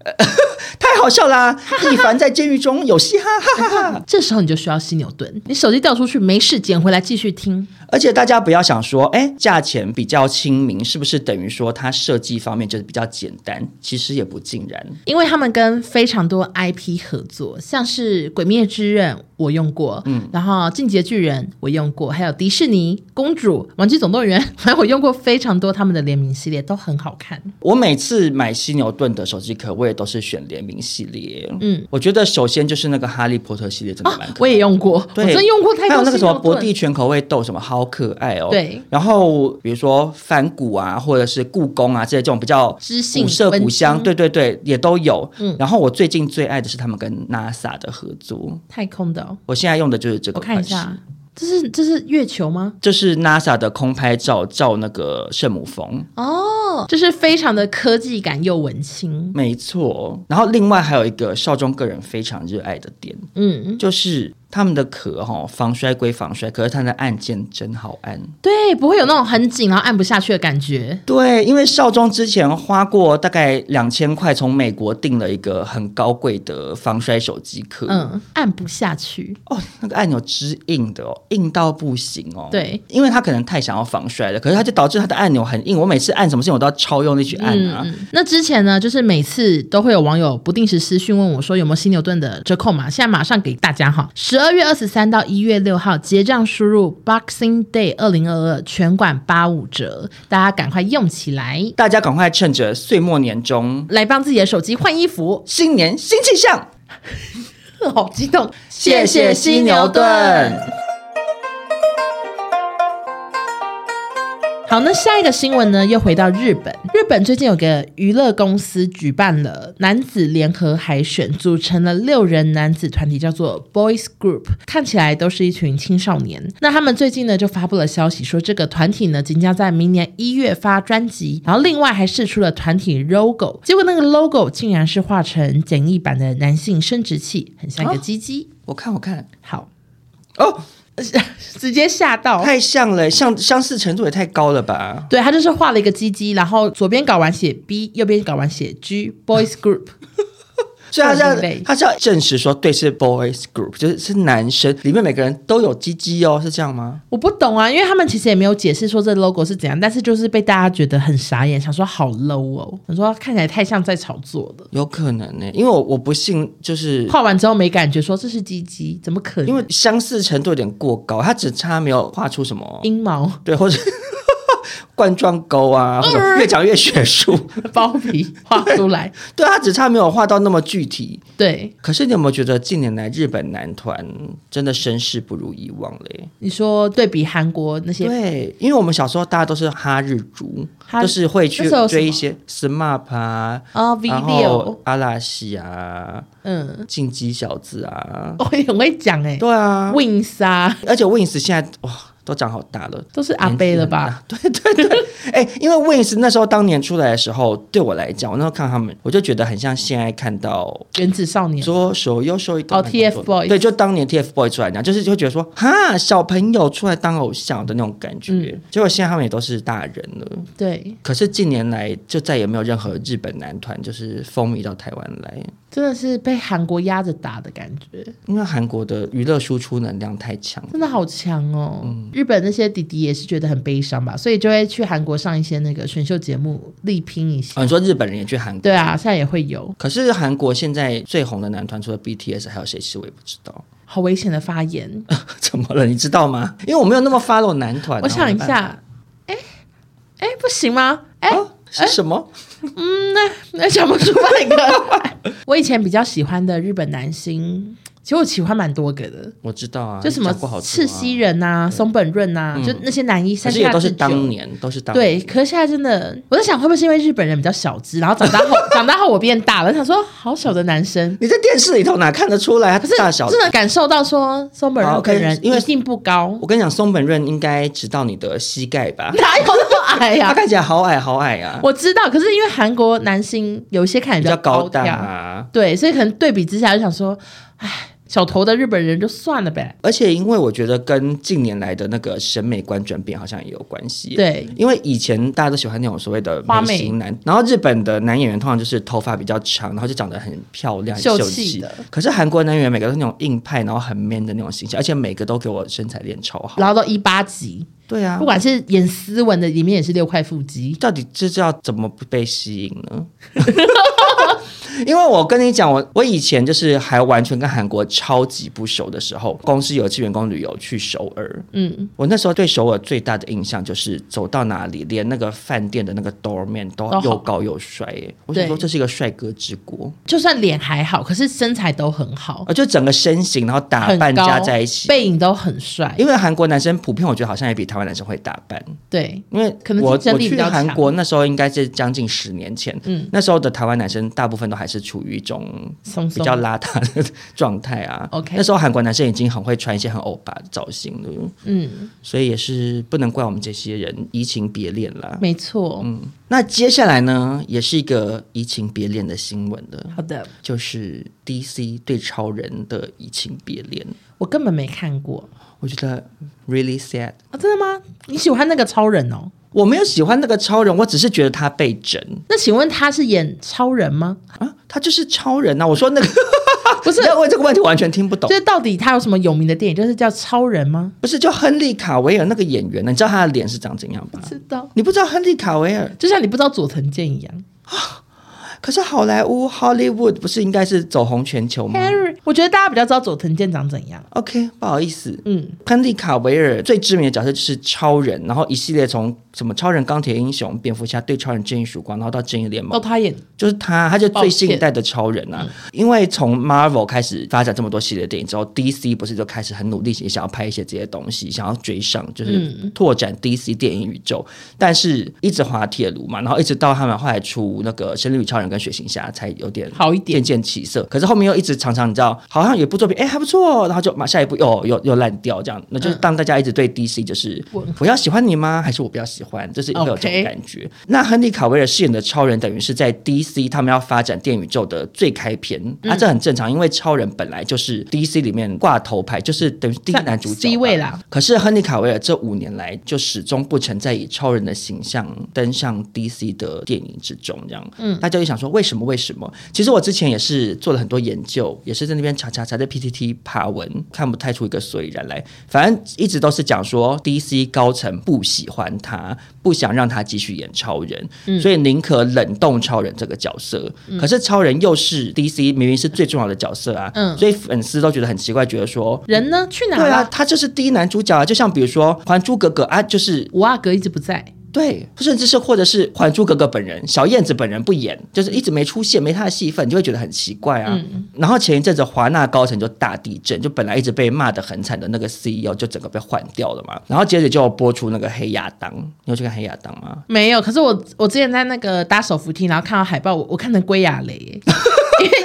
太好笑啦！一凡在监狱中有嘻哈，哈哈哈。这时候你就需要犀牛盾，你手机掉出去没事，捡回来继续听。而且大家不要想说，哎，价钱比较亲民，是不是等于说它设计方面就是比较简单？其实也不尽然，因为他们跟非常多 IP 合作，像是《鬼灭之刃》我用过，嗯，然后《进击的巨人》我用过，还有迪士尼公主、玩具总动员，反正我用过非常多他们的联名系列，都很好看。我每次买犀牛盾的手机壳，我也都是选联名系列。嗯，我觉得首先就是那个哈利波特系列真的蛮可爱的，我也用过，对，我真用过太多。还有那个什么博地全口味豆，什么好可爱哦。对，然后比如说反古啊，或者是故宫啊这些这种比较古色古香，对对对，也都有。嗯，然后我最近最爱的是他们跟 NASA 的合作，太空的。我现在用的就是这个。我看一下，这是这是月球吗？这是 NASA 的空拍照，照那个圣母峰。哦，就是非常的科技感又文青。没错。然后另外还有一个少中个人非常热爱的点，嗯，就是。他们的壳哈防摔归防摔，可是它的按键真好按。对，不会有那种很紧然后按不下去的感觉。对，因为少中之前花过大概两千块从美国订了一个很高贵的防摔手机壳，嗯，按不下去哦，那个按钮之硬的哦，硬到不行哦。对，因为他可能太想要防摔了，可是他就导致他的按钮很硬。我每次按什么事情我都要超用力去按啊。嗯，那之前呢，就是每次都会有网友不定时私讯问我说有没有新牛顿的折扣码，现在马上给大家哈，十二月二十三到一月六号结账，输入 Boxing Day 二零二二，全馆八五折，大家赶快用起来！大家赶快趁着岁末年终来帮自己的手机换衣服，新年新气象，好激动！谢谢犀牛盾。好，那下一个新闻呢？又回到日本。日本最近有个娱乐公司举办了男子联合海选，组成了六人男子团体，叫做 Boys Group，看起来都是一群青少年。那他们最近呢就发布了消息，说这个团体呢即将在明年一月发专辑，然后另外还释出了团体 logo。结果那个 logo 竟然是画成简易版的男性生殖器，很像一个鸡鸡。我看，我看，好哦。直接吓到，太像了，像相似程度也太高了吧？对，他就是画了一个鸡鸡，然后左边搞完写 B，右边搞完写 G，Boys Group。所以他是要他是要证实说，对，是 boys group，就是是男生，里面每个人都有鸡鸡哦，是这样吗？我不懂啊，因为他们其实也没有解释说这 logo 是怎样，但是就是被大家觉得很傻眼，想说好 low 哦，想说看起来太像在炒作了。有可能呢、欸，因为我我不信，就是画完之后没感觉，说这是鸡鸡，怎么可能？因为相似程度有点过高，他只差没有画出什么阴毛，对，或者。冠状沟啊，或者越讲越学术，包皮画出来，对，他只差没有画到那么具体。对，可是你有没有觉得近年来日本男团真的声势不如以往嘞？你说对比韩国那些，对，因为我们小时候大家都是哈日族，哈就是会去追一些 SMAP 啊，啊，V 六、阿拉西啊，嗯，进击小子啊，我也很会讲哎，对啊，Wings 啊，而且 Wings 现在哇。都长好大了，都是阿贝了吧？对对对，哎、欸，因为 Wings 那时候当年出来的时候，对我来讲，我那时候看他们，我就觉得很像现在看到原子少年，左手右手一个哦，TFBOYS，对，就当年 TFBOYS 出来讲，就是就会觉得说，哈，小朋友出来当偶像的那种感觉。嗯、结果现在他们也都是大人了，对。可是近年来就再也没有任何日本男团就是风靡到台湾来。真的是被韩国压着打的感觉，因为韩国的娱乐输出能量太强，真的好强哦。嗯、日本那些弟弟也是觉得很悲伤吧，所以就会去韩国上一些那个选秀节目力拼一下。哦，你说日本人也去韩国？对啊，现在也会有。可是韩国现在最红的男团除了 BTS，还有谁？其实我也不知道。好危险的发言！怎么了？你知道吗？因为我没有那么 follow 男团。我想一下，哎哎，不行吗？哎、哦，是什么？嗯，那那想不出。我以前比较喜欢的日本男星。其实我喜欢蛮多个的，我知道啊，就什么赤西仁呐、松本润呐，就那些男一，其实也都是当年，都是当年。对，可是现在真的，我在想会不会是因为日本人比较小只，然后长大后 长大后我变大了，想说好小的男生，你在电视里头哪看得出来他是大小？真的感受到说松本润本人因为一定不高。我跟你讲，松本润应该只到你的膝盖吧？哪有那么矮呀？他看起来好矮好矮啊！我知道，可是因为韩国男星有一些看起来比较高大啊，对，所以可能对比之下就想说，哎。小头的日本人就算了呗，而且因为我觉得跟近年来的那个审美观转变好像也有关系。对，因为以前大家都喜欢那种所谓的美型男，然后日本的男演员通常就是头发比较长，然后就长得很漂亮、秀气的。可是韩国男演员每个都是那种硬派，然后很 man 的那种形象，而且每个都给我身材练超好，然后都一八级。对啊，不管是演斯文的，里面也是六块腹肌，到底这叫怎么不被吸引呢？因为我跟你讲，我我以前就是还完全跟韩国超级不熟的时候，公司有一次员工旅游去首尔，嗯，我那时候对首尔最大的印象就是走到哪里，连那个饭店的那个 doorman 都又高又帅耶，我想说这是一个帅哥之国，就算脸还好，可是身材都很好，就整个身形然后打扮加在一起，背影都很帅。因为韩国男生普遍我觉得好像也比台湾男生会打扮，对，因为可能我我去韩国那时候应该是将近十年前，嗯，那时候的台湾男生大部分都还是处于一种。比较邋遢的状态啊。OK，那时候韩国男生已经很会穿一些很欧巴的造型了。嗯，所以也是不能怪我们这些人移情别恋啦。没错。嗯，那接下来呢，也是一个移情别恋的新闻了。好的，就是 DC 对超人的移情别恋。我根本没看过，我觉得 really sad 啊！真的吗？你喜欢那个超人哦？我没有喜欢那个超人，我只是觉得他被整。那请问他是演超人吗？啊，他就是超人呐、啊！我说那个 不是，要问这个问题完全听不懂。就是到底他有什么有名的电影，就是叫超人吗？不是，就亨利卡维尔那个演员呢？你知道他的脸是长怎样吧？知道。你不知道亨利卡维尔，就像你不知道佐藤健一样。可是好莱坞 Hollywood 不是应该是走红全球吗？Harry，我觉得大家比较知道佐藤健长怎样。OK，不好意思，嗯，亨利卡维尔最知名的角色就是超人，然后一系列从什么超人、钢铁英雄、蝙蝠侠、对超人、正义曙光，然后到正义联盟，哦，他演就是他，他就最新一代的超人啊。嗯、因为从 Marvel 开始发展这么多系列电影之后，DC 不是就开始很努力，也想要拍一些这些东西，想要追上，就是拓展 DC 电影宇宙，嗯、但是一直滑铁卢嘛，然后一直到他们后来出那个《神力女超人》跟《血行侠》才有点好一点，渐渐起色。可是后面又一直常常你知道，好像有部作品哎还不错，然后就马下一部又又又烂掉，这样，那就是当大家一直对 DC 就是我要喜欢你吗？还是我不要喜欢？就是会有这种感觉。那亨利卡维尔饰演的超人，等于是在 DC 他们要发展电影宇宙的最开篇，啊、这很正常，因为超人本来就是 DC 里面挂头牌，就是等于第一男主角 C 位啦。可是亨利卡维尔这五年来就始终不曾在以超人的形象登上 DC 的电影之中，这样，嗯，大家就想说为什么？为什么？其实我之前也是做了很多研究，也是在那边查查查，在 PTT 爬文，看不太出一个所以然来。反正一直都是讲说 DC 高层不喜欢他，不想让他继续演超人，嗯、所以宁可冷冻超人这个角色。嗯、可是超人又是 DC 明明是最重要的角色啊，嗯、所以粉丝都觉得很奇怪，觉得说人呢去哪了？对啊，他就是第一男主角啊，就像比如说《还珠格格》啊，就是五阿哥一直不在。对，甚至是或者是《还珠格格》本人小燕子本人不演，就是一直没出现，没她的戏份，你就会觉得很奇怪啊。嗯、然后前一阵子华纳高层就大地震，就本来一直被骂的很惨的那个 CEO 就整个被换掉了嘛。然后接着就播出那个黑亚当，你有去看黑亚当吗？没有，可是我我之前在那个搭手扶梯，然后看到海报，我我看成归亚蕾。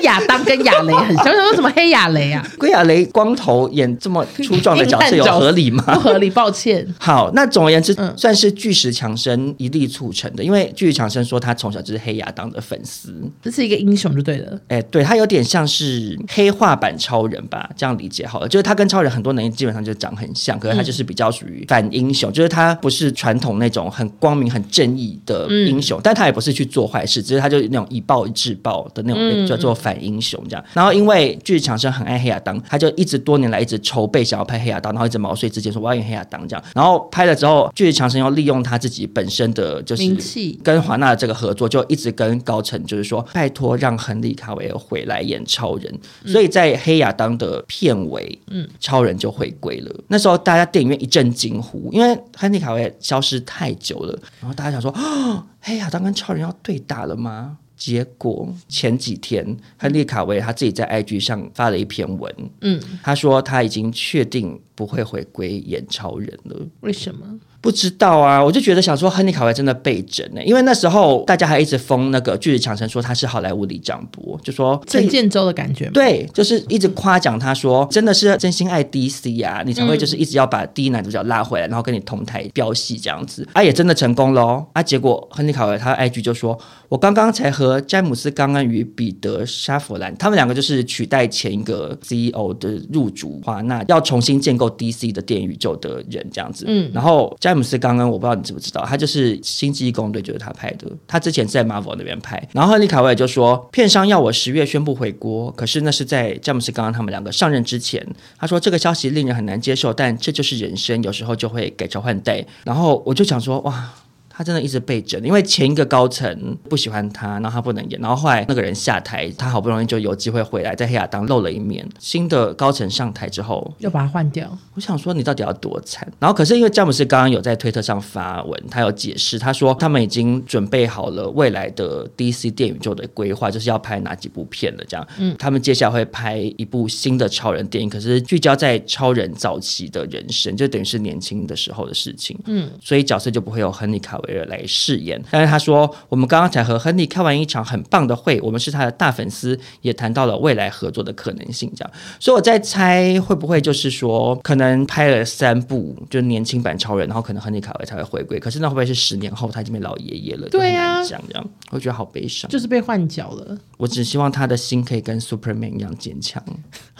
亚当跟亚雷很像，为什么黑亚雷啊？归亚雷光头演这么粗壮的角色有合理吗？不合理，抱歉。好，那总而言之，算是巨石强森一力促成的。因为巨石强森说他从小就是黑亚当的粉丝，这是一个英雄就对了。哎，对，他有点像是黑化版超人吧，这样理解好了。就是他跟超人很多能力基本上就长很像，可是他就是比较属于反英雄，就是他不是传统那种很光明、很正义的英雄，但他也不是去做坏事，只是他就那种以暴制暴的那种，叫做反反英雄这样。然后因为巨石强森很爱黑亚当，他就一直多年来一直筹备想要拍黑亚当，然后一直毛遂自荐说我要演黑亚当这样。然后拍了之后，巨石强森要利用他自己本身的就是名气，跟华纳的这个合作，就一直跟高层就是说拜托让亨利卡维尔回来演超人。嗯、所以在黑亚当的片尾，嗯，超人就回归了。那时候大家电影院一阵惊呼，因为亨利卡维尔消失太久了，然后大家想说哦，黑亚当跟超人要对打了吗？结果前几天，亨利卡维他自己在 IG 上发了一篇文，嗯，他说他已经确定不会回归演超人了。为什么？不知道啊，我就觉得想说，亨利卡维真的被整呢，因为那时候大家还一直封那个巨石强森说他是好莱坞里长博，就说陈建州的感觉，对，就是一直夸奖他说真的是真心爱 DC 啊，你才会就是一直要把第一男主角拉回来，然后跟你同台飙戏这样子，啊也真的成功喽，啊结果亨利卡维他 IG 就说，我刚刚才和詹姆斯·刚刚与彼得·沙弗兰，他们两个就是取代前一个 CEO 的入主华纳，要重新建构 DC 的电影宇宙的人这样子，嗯，然后詹詹姆斯刚刚，我不知道你知不知道，他就是《星际异攻队》就是他拍的。他之前在 Marvel 那边拍。然后亨利卡维尔就说，片商要我十月宣布回国，可是那是在詹姆斯刚刚他们两个上任之前。他说这个消息令人很难接受，但这就是人生，有时候就会改朝换代。然后我就想说，哇。他真的一直被整，因为前一个高层不喜欢他，然后他不能演，然后后来那个人下台，他好不容易就有机会回来，在黑亚当露了一面。新的高层上台之后，又把他换掉。我想说，你到底要多惨？然后可是因为詹姆斯刚刚有在推特上发文，他有解释，他说他们已经准备好了未来的 DC 电影宇宙的规划，就是要拍哪几部片了。这样，嗯，他们接下来会拍一部新的超人电影，可是聚焦在超人早期的人生，就等于是年轻的时候的事情。嗯，所以角色就不会有亨利卡维尔来饰演，但是他说，我们刚刚才和亨利开完一场很棒的会，我们是他的大粉丝，也谈到了未来合作的可能性。这样，所以我在猜会不会就是说，可能拍了三部就年轻版超人，然后可能亨利卡维才会回归。可是那会不会是十年后他已经变老爷爷了？对呀、啊，这样，我觉得好悲伤，就是被换角了。我只希望他的心可以跟 Superman 一样坚强，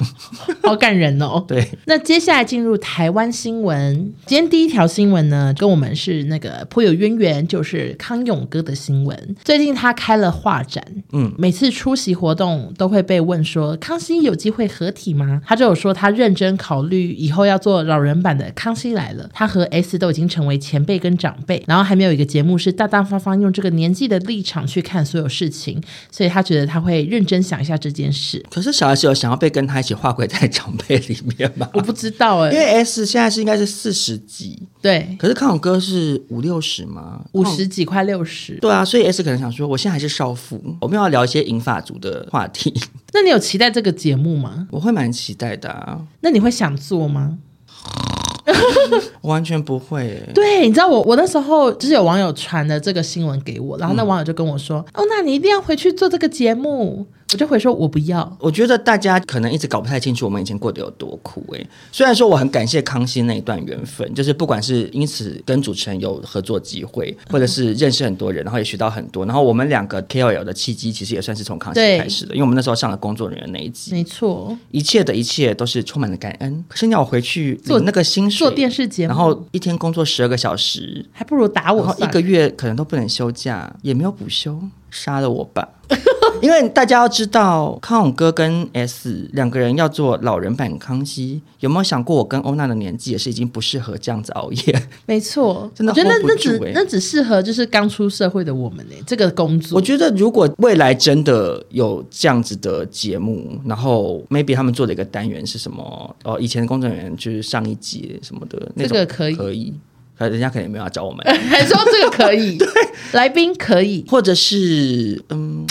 好感人哦。对，那接下来进入台湾新闻，今天第一条新闻呢，跟我们是那个颇有渊源。就是康永哥的新闻。最近他开了画展，嗯，每次出席活动都会被问说：“康熙有机会合体吗？”他就有说他认真考虑以后要做老人版的《康熙来了》。他和 S 都已经成为前辈跟长辈，然后还没有一个节目是大大方方用这个年纪的立场去看所有事情，所以他觉得他会认真想一下这件事。可是小 S 有想要被跟他一起划归在长辈里面吗？我不知道哎、欸，因为 S 现在是应该是四十几，对，可是康永哥是五六十吗？五十几快六十，对啊，所以 S 可能想说，我现在还是少妇，我们要聊一些银发族的话题。那你有期待这个节目吗？我会蛮期待的啊。那你会想做吗？我完全不会。对，你知道我我那时候就是有网友传的这个新闻给我，然后那网友就跟我说：“嗯、哦，那你一定要回去做这个节目。”我就会说，我不要。我觉得大家可能一直搞不太清楚我们以前过得有多苦哎、欸。虽然说我很感谢康熙那一段缘分，就是不管是因此跟主持人有合作机会，或者是认识很多人，然后也学到很多。然后我们两个 KOL 的契机，其实也算是从康熙开始的，因为我们那时候上了工作人员那一集。没错，一切的一切都是充满了感恩。可是你要我回去做那个薪水，做电视节目，然后一天工作十二个小时，还不如打我。然后一个月可能都不能休假，也没有补休，杀了我吧。因为大家要知道，康永哥跟 S 两个人要做老人版康熙，有没有想过我跟欧娜的年纪也是已经不适合这样子熬夜？没错，真的、欸，我觉得那只那只适合就是刚出社会的我们呢。这个工作，我觉得如果未来真的有这样子的节目，然后 maybe 他们做的一个单元是什么？哦，以前的工作人员就是上一集什么的，那个可以可以，人家肯定没有要找我们，还说这个可以，对，来宾可以，或者是嗯。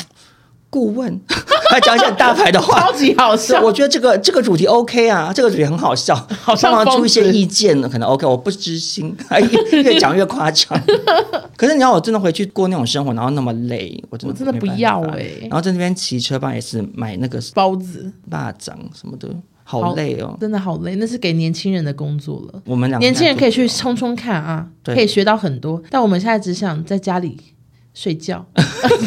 顾问，来讲一些大牌的话，超级好笑。我觉得这个这个主题 OK 啊，这个主题很好笑，好像出一些意见呢，可能 OK。我不知心，越讲越夸张。可是你要我真的回去过那种生活，然后那么累，我真的我真的不要哎、欸。然后在那边骑车帮 S 买那个包子、腊肠什么的，好累哦，真的好累。那是给年轻人的工作了。我们两个年轻人可以去冲冲看啊，可以学到很多。但我们现在只想在家里。睡觉，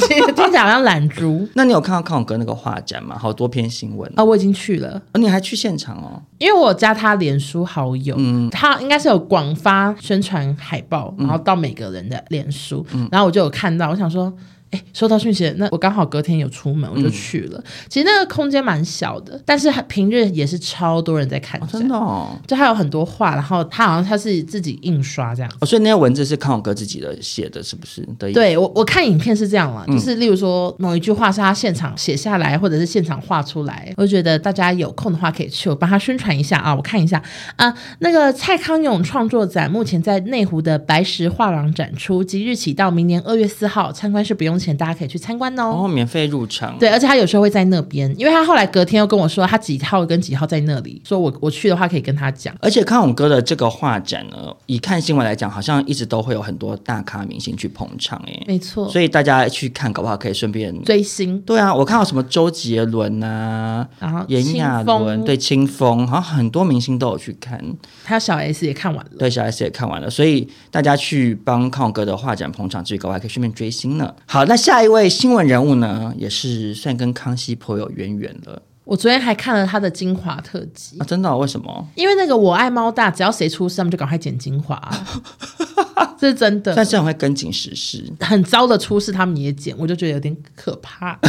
听起来好像懒猪。那你有看到康永哥那个画展吗？好多篇新闻啊、哦，我已经去了。哦，你还去现场哦？因为我加他脸书好友，嗯，他应该是有广发宣传海报，然后到每个人的脸书，嗯，然后我就有看到，我想说。哎，收到讯息，那我刚好隔天有出门，我就去了。嗯、其实那个空间蛮小的，但是平日也是超多人在看、哦，真的、哦，就还有很多画，然后他好像他是自己印刷这样、哦，所以那些文字是康永哥自己的写的，是不是？对，我我看影片是这样了，就是例如说某一句话是他现场写下来，或者是现场画出来，我觉得大家有空的话可以去，我帮他宣传一下啊，我看一下啊，那个蔡康永创作展目前在内湖的白石画廊展出，即日起到明年二月四号，参观是不用钱，大家可以去参观哦。哦，免费入场。对，而且他有时候会在那边，因为他后来隔天又跟我说他几号跟几号在那里，说我我去的话可以跟他讲。而且康永哥的这个画展呢，以看新闻来讲，好像一直都会有很多大咖明星去捧场，哎，没错。所以大家去看，搞不好可以顺便追星。对啊，我看到什么周杰伦啊，然后炎亚纶，对，清风，好像很多明星都有去看。还有小 S 也看完了，对，小 S 也看完了，所以大家去帮康永哥的画展捧场，至于搞不好还可以顺便追星呢。好，那下一位新闻人物呢，也是算跟康熙颇有渊源了。我昨天还看了他的精华特辑啊，真的、哦？为什么？因为那个我爱猫大，只要谁出事，他们就赶快剪精华，这 是真的。但是很会跟紧时事，很糟的出事他们也剪，我就觉得有点可怕。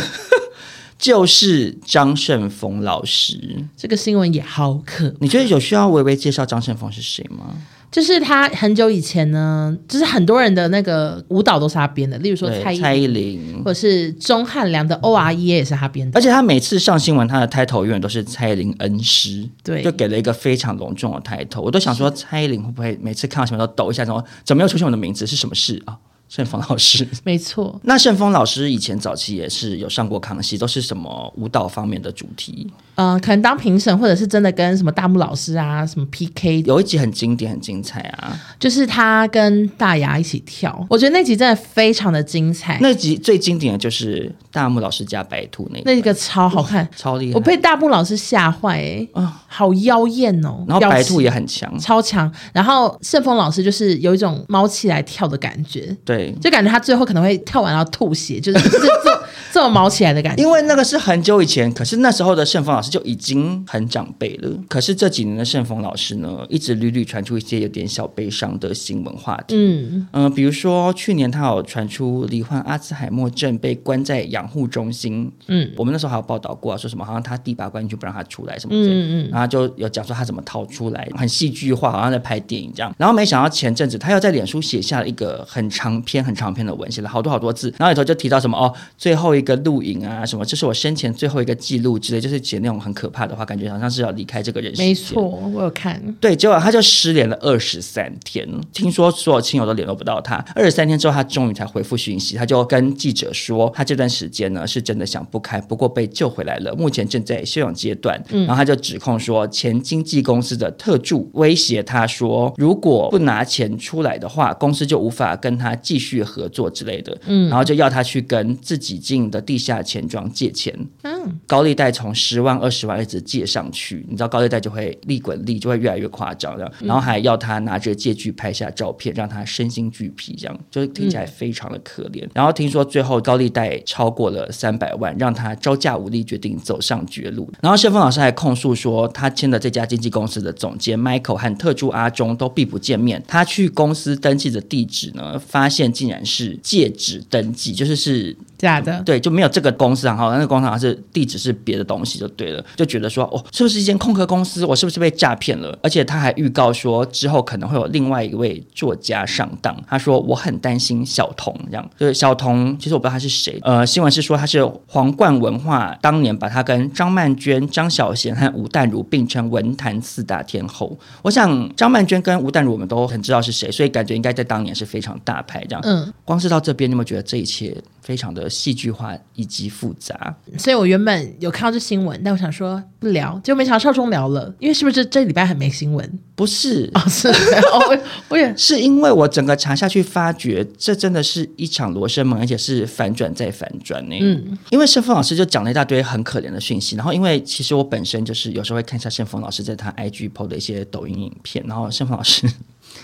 就是张胜峰老师，这个新闻也好可。你觉得有需要微微介绍张胜峰是谁吗？就是他很久以前呢，就是很多人的那个舞蹈都是他编的，例如说蔡蔡依林，或者是钟汉良的 O R E 也是他编的。而且他每次上新闻，他的 title 永远都是蔡依林恩师，对，就给了一个非常隆重的 title。我都想说，蔡依林会不会每次看到新闻都抖一下，说怎么又出现我的名字？是什么事啊？盛峰老师，没错。那盛峰老师以前早期也是有上过康熙，都是什么舞蹈方面的主题？嗯、呃，可能当评审，或者是真的跟什么大木老师啊，什么 PK。有一集很经典、很精彩啊，就是他跟大牙一起跳，我觉得那集真的非常的精彩。那集最经典的就是大木老师加白兔那个，那个超好看，超厉害。我被大木老师吓坏哎，啊、呃，好妖艳哦。然后白兔也很强，超强。然后盛峰老师就是有一种猫起来跳的感觉，对。就感觉他最后可能会跳完然后吐血，就是这这这么毛起来的感觉。因为那个是很久以前，可是那时候的盛峰老师就已经很长辈了。可是这几年的盛峰老师呢，一直屡屡传出一些有点小悲伤的新闻话题。嗯嗯、呃，比如说去年他有传出罹患阿兹海默症，被关在养护中心。嗯，我们那时候还有报道过、啊，说什么好像他第八关就不让他出来什么的。嗯嗯，然后就有讲说他怎么逃出来，很戏剧化，好像在拍电影这样。然后没想到前阵子他又在脸书写下了一个很长。篇很长篇的文，写了好多好多字，然后里头就提到什么哦，最后一个录影啊，什么这是我生前最后一个记录之类，就是写那种很可怕的话，感觉好像是要离开这个人世。没错，我有看。对，结果他就失联了二十三天，听说所有亲友都联络不到他。二十三天之后，他终于才回复讯息，他就跟记者说，他这段时间呢是真的想不开，不过被救回来了，目前正在休养阶段。嗯，然后他就指控说，前经纪公司的特助威胁他说，如果不拿钱出来的话，公司就无法跟他继。续合作之类的，嗯，然后就要他去跟自己经营的地下钱庄借钱，嗯，高利贷从十万、二十万一直借上去，你知道高利贷就会利滚利，就会越来越夸张，这样，然后还要他拿着借据拍下照片，让他身心俱疲，这样，就听起来非常的可怜。嗯、然后听说最后高利贷超过了三百万，让他招架无力，决定走上绝路。然后谢峰老师还控诉说，他签的这家经纪公司的总监 Michael 和特助阿忠都避不见面，他去公司登记的地址呢，发现。竟然是借址登记，就是是假的，对，就没有这个公司，然后那个公司好像是地址是别的东西，就对了，就觉得说，哦，是不是一间空壳公司？我是不是被诈骗了？而且他还预告说，之后可能会有另外一位作家上当。他说，我很担心小童，这样就是小童，其实我不知道他是谁。呃，新闻是说他是皇冠文化当年把他跟张曼娟、张小娴和吴淡如并称文坛四大天后。我想张曼娟跟吴淡如我们都很知道是谁，所以感觉应该在当年是非常大牌这样。嗯，光是到这边，你有没有觉得这一切非常的戏剧化以及复杂？所以我原本有看到这新闻，但我想说不聊，结果没想到少中聊了，因为是不是这礼拜很没新闻？不是，哦，是哦，我也是因为我整个查下去，发觉这真的是一场罗生门，而且是反转再反转呢。嗯，因为盛峰老师就讲了一大堆很可怜的讯息，然后因为其实我本身就是有时候会看一下盛峰老师在他 IG PO 的一些抖音影片，然后盛峰老师。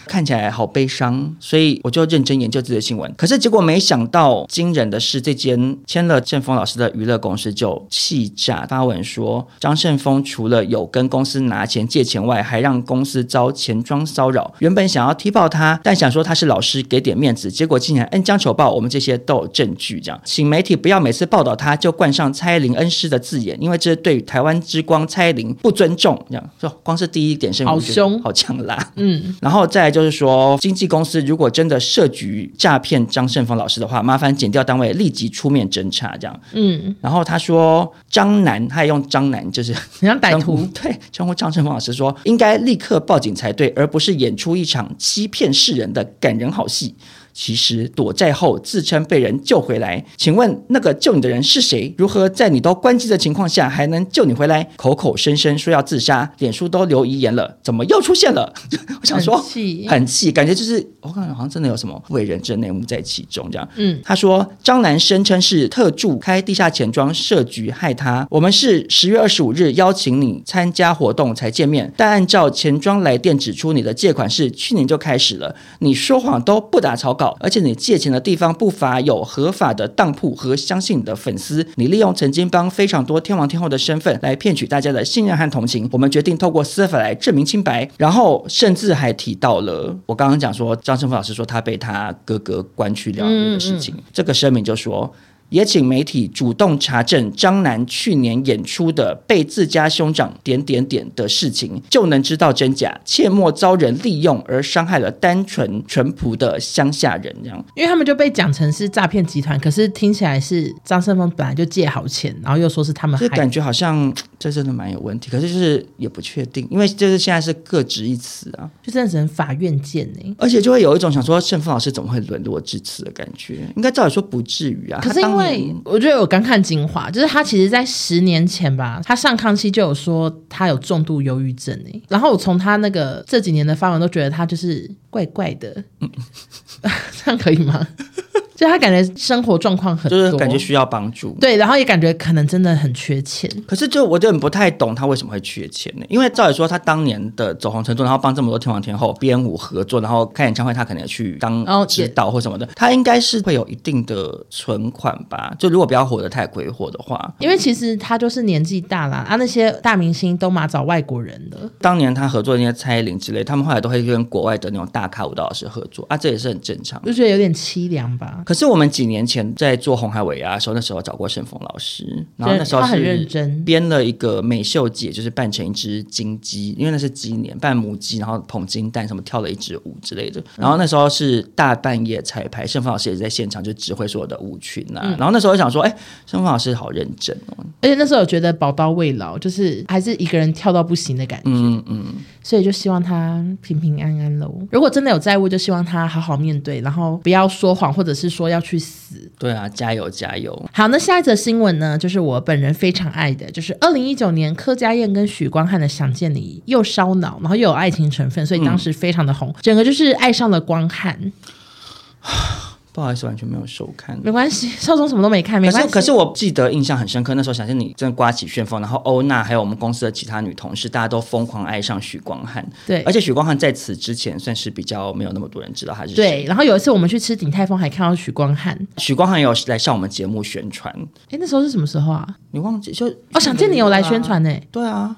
看起来好悲伤，所以我就认真研究这则新闻。可是结果没想到，惊人的是，这间签了郑峰老师的娱乐公司就气炸，发文说张胜峰除了有跟公司拿钱借钱外，还让公司遭钱庄骚扰。原本想要踢爆他，但想说他是老师，给点面子，结果竟然恩将仇报。我们这些都有证据，这样，请媒体不要每次报道他就冠上蔡依林恩师的字眼，因为这是对台湾之光蔡依林不尊重。这样说，光是第一点是好凶，好强辣。嗯，然后再来就是说，经纪公司如果真的设局诈骗张胜峰老师的话，麻烦检调单位立即出面侦查。这样，嗯。然后他说张楠，他也用张楠，就是很像歹徒，对，称呼张胜峰老师说应该立刻报警才对，而不是演出一场欺骗世人的感人好戏。其实躲债后自称被人救回来，请问那个救你的人是谁？如何在你都关机的情况下还能救你回来？口口声声说要自杀，脸书都留遗言了，怎么又出现了？我想说，很气，很气，感觉就是我感觉好像真的有什么不为人知的内幕在其中。这样，嗯，他说张兰声称是特助开地下钱庄设局害他。我们是十月二十五日邀请你参加活动才见面，但按照钱庄来电指出，你的借款是去年就开始了，你说谎都不打草稿。而且你借钱的地方不乏有合法的当铺和相信你的粉丝，你利用曾经帮非常多天王天后的身份来骗取大家的信任和同情。我们决定透过司法来证明清白，然后甚至还提到了我刚刚讲说张胜峰老师说他被他哥哥关去两年的事情。嗯嗯，这个声明就说。也请媒体主动查证张楠去年演出的被自家兄长点点点的事情，就能知道真假，切莫遭人利用而伤害了单纯淳朴的乡下人。这样，因为他们就被讲成是诈骗集团，可是听起来是张胜峰本来就借好钱，然后又说是他们，就感觉好像这真的蛮有问题。可是就是也不确定，因为就是现在是各执一词啊，就真的只能法院见呢。而且就会有一种想说胜峰老师怎么会沦落至此的感觉，应该照理说不至于啊。可是因为对，我觉得我刚看精华，就是他其实，在十年前吧，他上康熙就有说他有重度忧郁症诶。然后我从他那个这几年的发文都觉得他就是怪怪的，嗯、这样可以吗？就他感觉生活状况很多，就是感觉需要帮助。对，然后也感觉可能真的很缺钱。可是就我就很不太懂他为什么会缺钱呢？因为照理说他当年的走红程度，然后帮这么多天王天后编舞合作，然后开演唱会，他可能也去当指导或什么的，他应该是会有一定的存款吧？就如果不要活得太鬼火的话，因为其实他就是年纪大了啊，那些大明星都嘛找外国人的。当年他合作的那些蔡依林之类，他们后来都会跟国外的那种大咖舞蹈老师合作啊，这也是很正常。就觉得有点凄凉吧。可是我们几年前在做红海尾牙的时候，那时候找过盛峰老师，然后那时候是很认真编了一个美秀姐，就是扮成一只金鸡，因为那是鸡年扮母鸡，然后捧金蛋什么跳了一支舞之类的。然后那时候是大半夜彩排，盛峰老师也在现场就指挥所有的舞群呐、啊。嗯、然后那时候我想说，哎，盛峰老师好认真哦，而且那时候我觉得宝刀未老，就是还是一个人跳到不行的感觉。嗯嗯，所以就希望他平平安安喽。如果真的有债务，就希望他好好面对，然后不要说谎，或者是说要去死。对啊，加油加油！好，那下一则新闻呢，就是我本人非常爱的，就是二零一九年柯佳燕跟许光汉的《想见你》又烧脑，然后又有爱情成分，所以当时非常的红，嗯、整个就是爱上了光汉。不好意思，完全没有收看。没关系，少宗什么都没看，没关系。可是，我记得印象很深刻，那时候想见你真的刮起旋风，然后欧娜还有我们公司的其他女同事，大家都疯狂爱上许光汉。对，而且许光汉在此之前算是比较没有那么多人知道他是谁。对，然后有一次我们去吃鼎泰丰，还看到许光汉。许光汉有来上我们节目宣传。哎，那时候是什么时候啊？你忘记就哦，想见你有来宣传呢。对啊。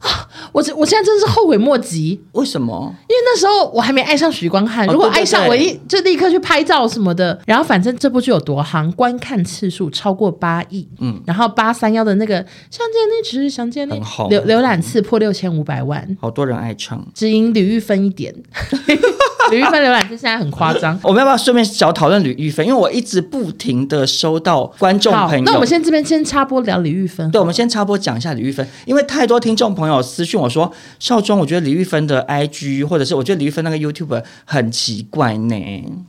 啊！我这我现在真的是后悔莫及。为什么？因为那时候我还没爱上许光汉。如果爱上，我一就立刻去拍照什么的。然后反正这部剧有多行，观看次数超过八亿。嗯。然后八三幺的那个想见你，只是想见你，浏浏览次破六千五百万，好多人爱唱，只赢李玉芬一点。吕玉芬浏览器现在很夸张。我们要不要顺便小讨论吕玉芬？因为我一直不停的收到观众朋友。那我们先这边先插播聊李玉芬。对，我们先插播讲一下李玉芬，因为太多听众朋友私讯我说，少庄，我觉得李玉芬的 IG 或者是我觉得李玉芬那个 YouTube 很奇怪呢。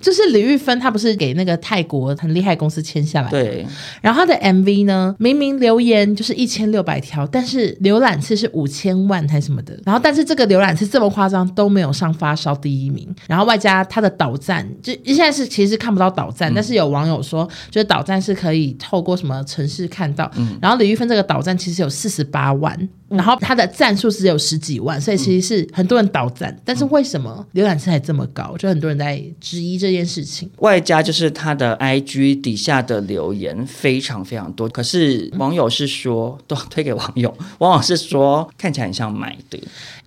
就是李玉芬她不是给那个泰国很厉害公司签下来，对。然后她的 MV 呢，明明留言就是一千六百条，但是浏览次是五千万还是什么的。然后但是这个浏览次这么夸张都没有上发烧第一名。然后外加他的导站，就现在是其实看不到导站，嗯、但是有网友说，就是导赞是可以透过什么城市看到。嗯、然后李玉芬这个导站其实有四十八万。然后它的赞数只有十几万，所以其实是很多人倒赞，嗯、但是为什么浏览次还这么高？就很多人在质疑这件事情。外加就是他的 IG 底下的留言非常非常多，可是网友是说，都推给网友，往往是说看起来很像买的。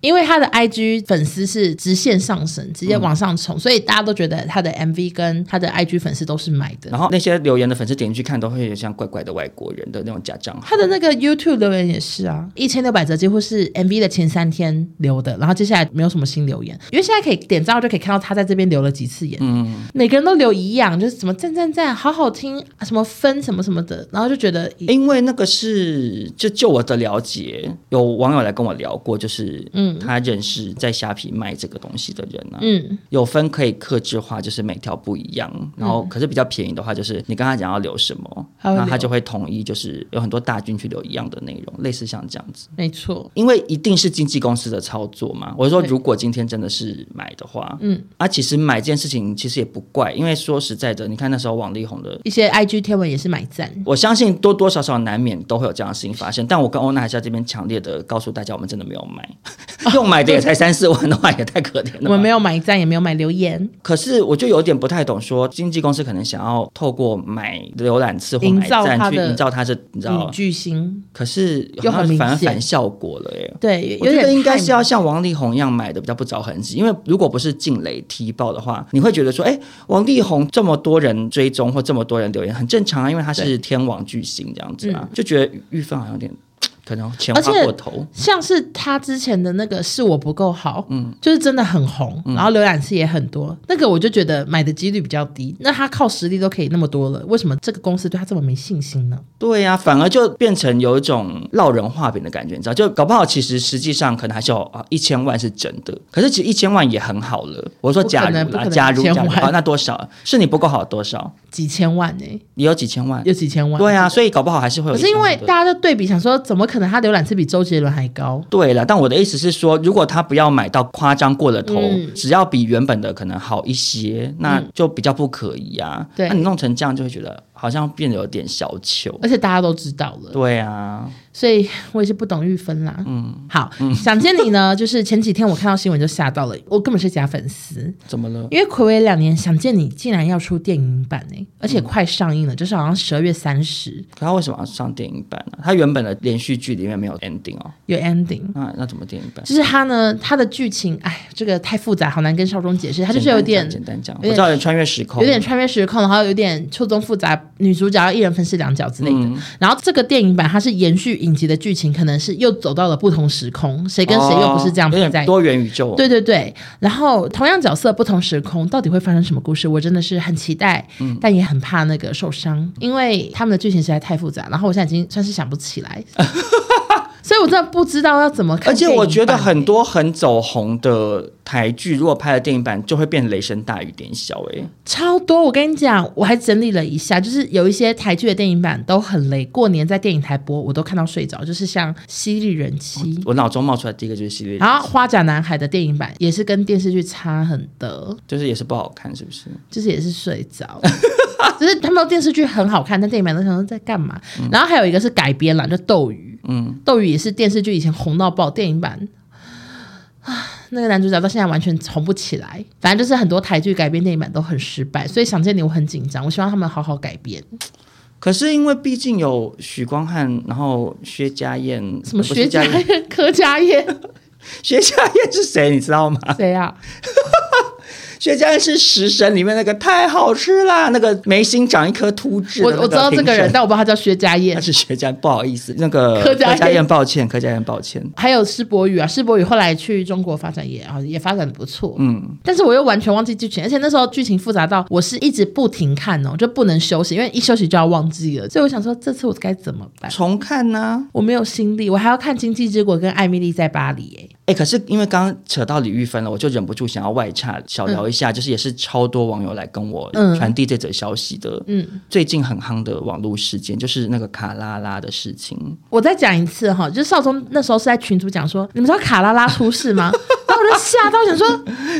因为他的 IG 粉丝是直线上升，直接往上冲，嗯、所以大家都觉得他的 MV 跟他的 IG 粉丝都是买的。然后那些留言的粉丝点进去看，都会有像怪怪的外国人的那种假账号。他的那个 YouTube 留言也是啊，一千六百则几乎是 MV 的前三天留的，然后接下来没有什么新留言，因为现在可以点赞就可以看到他在这边留了几次言。嗯，每个人都留一样，就是什么赞赞赞，好好听，什么分什么什么的，然后就觉得，因为那个是就就我的了解，有网友来跟我聊过，就是嗯。他认识在虾皮卖这个东西的人呢、啊，嗯，有分可以克制化，就是每条不一样，然后可是比较便宜的话，就是你跟他讲要留什么，那他就会统一，就是有很多大军去留一样的内容，类似像这样子，没错，因为一定是经纪公司的操作嘛。我说如果今天真的是买的话，嗯，啊，其实买这件事情其实也不怪，因为说实在的，你看那时候王力宏的一些 IG 贴文也是买赞，我相信多多少少难免都会有这样的事情发生，但我跟欧娜还是在这边强烈的告诉大家，我们真的没有买。用买的也才三四万的话，也太可怜了。我们没有买赞，也没有买留言。可是我就有点不太懂，说经纪公司可能想要透过买浏览次或买赞去营造它是你知道巨星，可是又很反反效果了耶。对，我觉得应该是要像王力宏一样买的比较不着痕迹，因为如果不是劲雷踢爆的话，你会觉得说，哎，王力宏这么多人追踪或这么多人留言很正常啊，因为他是天王巨星这样子啊，就觉得玉芬好像有点。可能钱花过头，像是他之前的那个是我不够好，嗯，就是真的很红，嗯、然后浏览次也很多，那个我就觉得买的几率比较低。那他靠实力都可以那么多了，为什么这个公司对他这么没信心呢？对呀、啊，反而就变成有一种落人画饼的感觉，你知道？就搞不好其实实际上可能还是有啊一千万是真的，可是其实一千万也很好了。我说假如啦，假如假如好，那多少？是你不够好多少？几千万呢、欸？你有几千万？有几千万？对啊，所以搞不好还是会有。可是因为大家都对比，想说怎么可能他浏览次比周杰伦还高？对了，但我的意思是说，如果他不要买到夸张过了头，嗯、只要比原本的可能好一些，那就比较不可疑啊。那你弄成这样就会觉得。好像变得有点小糗，而且大家都知道了。对啊，所以我也是不懂玉芬啦。嗯，好，嗯、想见你呢，就是前几天我看到新闻就吓到了，我根本是假粉丝。怎么了？因为暌违两年，想见你竟然要出电影版呢，而且快上映了，嗯、就是好像十二月三十。可他为什么要上电影版呢？他原本的连续剧里面没有 ending 哦，有 ending。那那怎么电影版？就是他呢，他的剧情，哎，这个太复杂，好难跟少中解释。他就是有点简单讲，我知道有点穿越时空，有点穿越时空，然后有点错综复杂。女主角要一人分饰两角之类的，嗯、然后这个电影版它是延续影集的剧情，可能是又走到了不同时空，谁跟谁又不是这样配在、哦、多元宇宙？对对对，然后同样角色不同时空，到底会发生什么故事？我真的是很期待，嗯、但也很怕那个受伤，因为他们的剧情实在太复杂，然后我现在已经算是想不起来。所以我真的不知道要怎么看。而且我觉得很多很走红的台剧，如果拍了电影版，就会变雷声大雨点小。哎，超多！我跟你讲，我还整理了一下，就是有一些台剧的电影版都很雷。过年在电影台播，我都看到睡着。就是像《犀利人妻》，我脑中冒出来第一个就是《犀利人妻》。然后《花甲男孩》的电影版也是跟电视剧差很多，就是也是不好看，是不是？就是也是睡着。就是他们的电视剧很好看，但电影版都想说在干嘛？嗯、然后还有一个是改编了，就《斗鱼》。嗯，《斗鱼》也是电视剧以前红到爆，电影版啊，那个男主角到现在完全红不起来。反正就是很多台剧改编电影版都很失败，所以想见你我很紧张，我希望他们好好改编。可是因为毕竟有许光汉，然后薛家燕，什么薛家燕、柯家燕，薛家燕是谁？你知道吗？谁啊？薛家燕是食神里面那个太好吃啦，那个眉心长一颗秃痣。我我知道这个人，但我不知道他叫薛家燕。他是薛家，不好意思，那个柯家燕，抱歉，柯家燕，抱歉。还有施柏宇啊，施柏宇后来去中国发展也啊也发展的不错，嗯。但是我又完全忘记剧情，而且那时候剧情复杂到我是一直不停看哦，就不能休息，因为一休息就要忘记了。所以我想说，这次我该怎么办？重看呢、啊？我没有心力，我还要看《经济之国》跟《艾米丽在巴黎》哎。哎，可是因为刚刚扯到李玉芬了，我就忍不住想要外插小聊一下，嗯、就是也是超多网友来跟我传递这则消息的。嗯，最近很夯的网络事件就是那个卡拉拉的事情。我再讲一次哈，就是少宗那时候是在群主讲说，你们知道卡拉拉出事吗？我就吓到，想说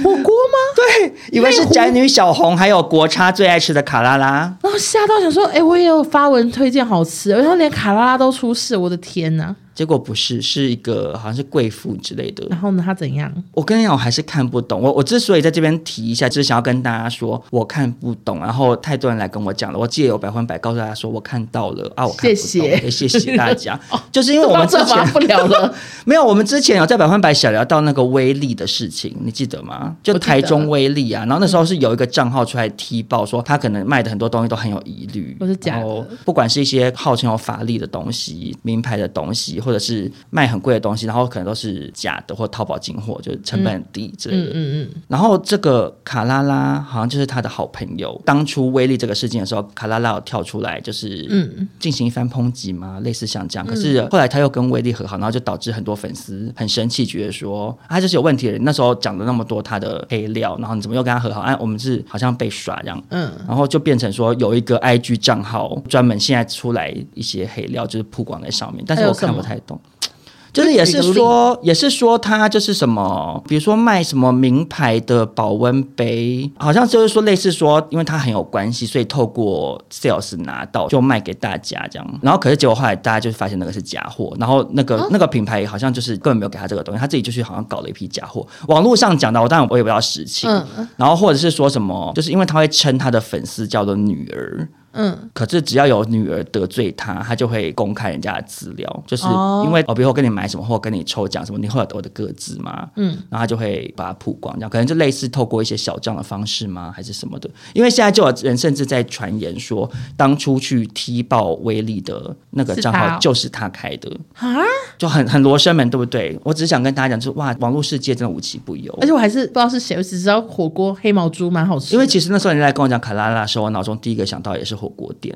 火锅吗？对，以为是宅女小红，还有国差最爱吃的卡拉拉。然后吓到想说，哎、欸，我也有发文推荐好吃，然后连卡拉拉都出事，我的天呐！结果不是，是一个好像是贵妇之类的。然后呢，他怎样？我跟你讲，我还是看不懂。我我之所以在这边提一下，就是想要跟大家说，我看不懂。然后太多人来跟我讲了，我借由百分百告诉大家说，我看到了啊，我看不懂。谢谢，谢谢大家。就是因为我们之前不聊了，没有，我们之前有在百分百小聊到那个威力的事情，你记得吗？就台中威力啊，然后那时候是有一个账号出来踢爆说，他可能卖的很多东西都很有疑虑，都是假的。不管是一些号称有法力的东西、名牌的东西，或者是卖。很贵的东西，然后可能都是假的或淘宝进货，就是成本很低之类的。嗯嗯，嗯。然后这个卡拉拉好像就是他的好朋友。当初威力这个事件的时候，卡拉拉有跳出来就是嗯进行一番抨击嘛，类似像这样。可是后来他又跟威力和好，然后就导致很多粉丝很生气，觉得说他就是有问题的人。那时候讲了那么多他的黑料，然后你怎么又跟他和好？哎，我们是好像被耍这样。嗯。然后就变成说有一个 IG 账号专门现在出来一些黑料，就是曝光在上面，但是我看不太懂。就是也是说，也是说他就是什么，比如说卖什么名牌的保温杯，好像就是说类似说，因为他很有关系，所以透过 sales 拿到就卖给大家这样。然后可是结果后来大家就发现那个是假货，然后那个、哦、那个品牌好像就是根本没有给他这个东西，他自己就去好像搞了一批假货。网络上讲的，我当然我也不知道实情。嗯、然后或者是说什么，就是因为他会称他的粉丝叫做女儿。嗯，可是只要有女儿得罪他，他就会公开人家的资料，就是因为我比如说跟你买什么或跟你抽奖什么，你会有我的个资吗？嗯，然后他就会把它曝光，这样可能就类似透过一些小账的方式吗，还是什么的？因为现在就有人甚至在传言说，当初去踢爆威力的那个账号就是他开的啊，就很很罗生门，对不对？我只是想跟大家讲，就是哇，网络世界真的无奇不有，而且我还是不知道是谁，我只知道火锅黑毛猪蛮好吃。因为其实那时候人家来跟我讲卡拉拉的时候，我脑中第一个想到也是。火锅店，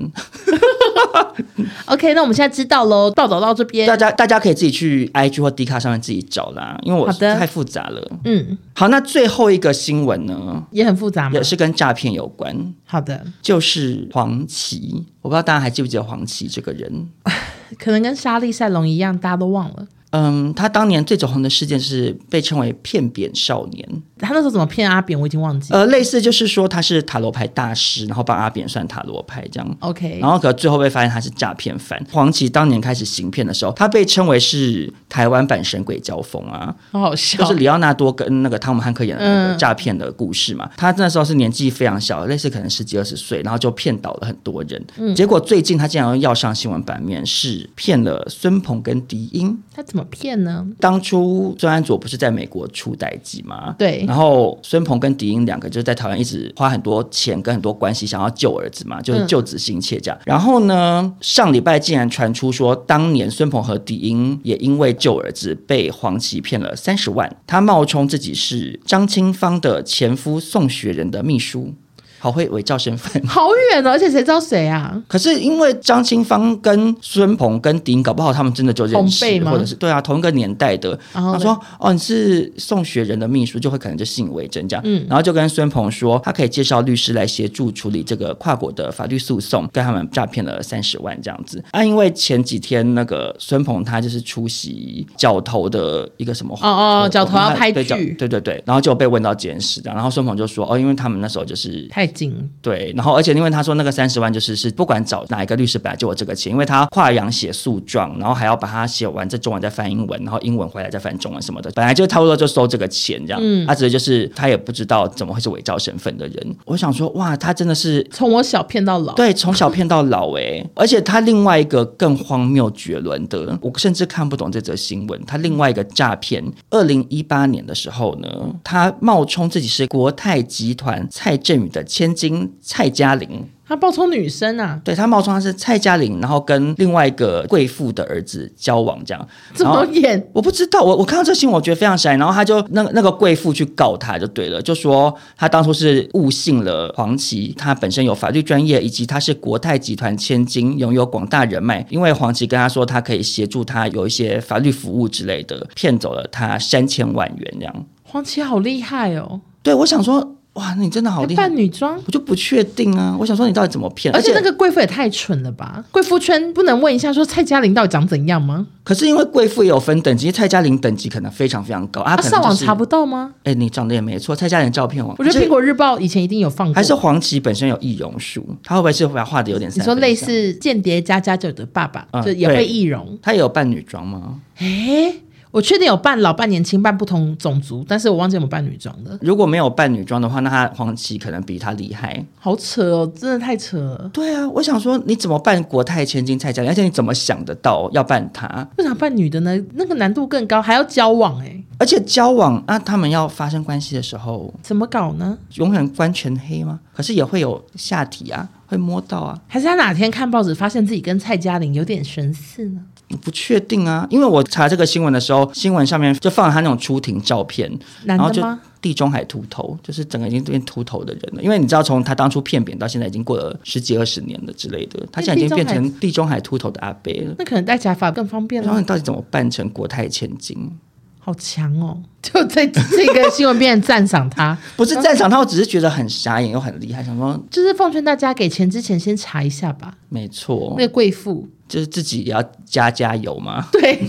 OK，那我们现在知道喽。报道到这边，大家大家可以自己去 IG 或 D 卡上面自己找啦，因为我太复杂了。嗯，好，那最后一个新闻呢，也很复杂吗？也是跟诈骗有关。好的，就是黄芪，我不知道大家还记不记得黄芪这个人，可能跟莎莉赛隆一样，大家都忘了。嗯，他当年最走红的事件是被称为骗扁少年。他那时候怎么骗阿扁，我已经忘记了。呃，类似就是说他是塔罗牌大师，然后帮阿扁算塔罗牌这样。OK，然后可最后被发现他是诈骗犯。黄琦当年开始行骗的时候，他被称为是台湾版神鬼交锋啊，好好笑。就是里奥纳多跟那个汤姆汉克演的那个诈骗的故事嘛。嗯、他那时候是年纪非常小，类似可能十几二十岁，然后就骗倒了很多人。嗯、结果最近他竟然要上新闻版面，是骗了孙鹏跟迪英。他怎么骗呢？当初孙安佐不是在美国出代记吗？对，然后孙鹏跟迪英两个就是在台湾一直花很多钱跟很多关系想要救儿子嘛，就是救子心切这样。嗯、然后呢，上礼拜竟然传出说，当年孙鹏和迪英也因为救儿子被黄琦骗了三十万，他冒充自己是张清芳的前夫宋雪人的秘书。好会伪造身份，好远哦！而且谁知道谁啊？可是因为张清芳跟孙鹏跟丁，搞不好他们真的就认识，或者是对啊，同一个年代的。他说：“哦，你是宋学仁的秘书，就会可能就信以为真这样。”嗯，然后就跟孙鹏说，他可以介绍律师来协助处理这个跨国的法律诉讼，跟他们诈骗了三十万这样子。啊，因为前几天那个孙鹏他就是出席角头的一个什么哦哦，角头要拍剧，对对对，然后就被问到这件事这样，然后孙鹏就说：“哦，因为他们那时候就是太。”对，然后而且因为他说那个三十万就是是不管找哪一个律师本来就有这个钱，因为他跨洋写诉状，然后还要把它写完，在中文再翻英文，然后英文回来再翻中文什么的，本来就差不多就收这个钱这样。嗯，他只是就是他也不知道怎么会是伪造身份的人。我想说哇，他真的是从我小骗到老，对，从小骗到老哎。而且他另外一个更荒谬绝伦的，我甚至看不懂这则新闻。他另外一个诈骗，二零一八年的时候呢，他冒充自己是国泰集团蔡振宇的千金蔡嘉玲。他冒充女生啊？对，他冒充他是蔡嘉玲，然后跟另外一个贵妇的儿子交往，这样怎么演？我不知道，我我看到这新闻，我觉得非常闪。然后他就那那个贵妇去告他，就对了，就说他当初是误信了黄琦，他本身有法律专业，以及他是国泰集团千金，拥有广大人脉。因为黄琦跟他说，他可以协助他有一些法律服务之类的，骗走了他三千万元这样。黄琦好厉害哦！对，我想说。哇，你真的好厉害！扮女装，我就不确定啊。我想说你到底怎么骗？而且那个贵妇也太蠢了吧！贵妇圈不能问一下说蔡嘉玲到底长怎样吗？可是因为贵妇也有分等级，蔡嘉玲等级可能非常非常高啊。上网查不到吗？哎，你长得也没错，蔡嘉玲照片网。我觉得苹果日报以前一定有放过。还是黄芪本身有易容术，他会不会是画的有点？你说类似间谍加加酒的爸爸，就也会易容。他也有扮女装吗？哎。我确定有扮老扮年轻扮不同种族，但是我忘记有没有扮女装的。如果没有扮女装的话，那他黄琦可能比他厉害。好扯哦，真的太扯了。对啊，我想说你怎么扮国泰千金蔡佳玲，而且你怎么想得到要扮她？为啥扮女的呢？那个难度更高，还要交往哎、欸。而且交往那、啊、他们要发生关系的时候怎么搞呢？永远关全黑吗？可是也会有下体啊，会摸到啊。还是他哪天看报纸发现自己跟蔡嘉玲有点神似呢？不确定啊，因为我查这个新闻的时候，新闻上面就放了他那种出庭照片？然后就地中海秃头，就是整个已经变秃头的人了。因为你知道，从他当初骗扁到现在，已经过了十几二十年了之类的，他现在已经变成地中海秃头的阿伯了。那可能戴假发更方便了。然后你到底怎么扮成国泰千金？好强哦！就在这个新闻边赞赏他，不是赞赏他，我只是觉得很傻眼又很厉害。想说，就是奉劝大家给钱之前先查一下吧。没错，那个贵妇就是自己也要加加油嘛。对。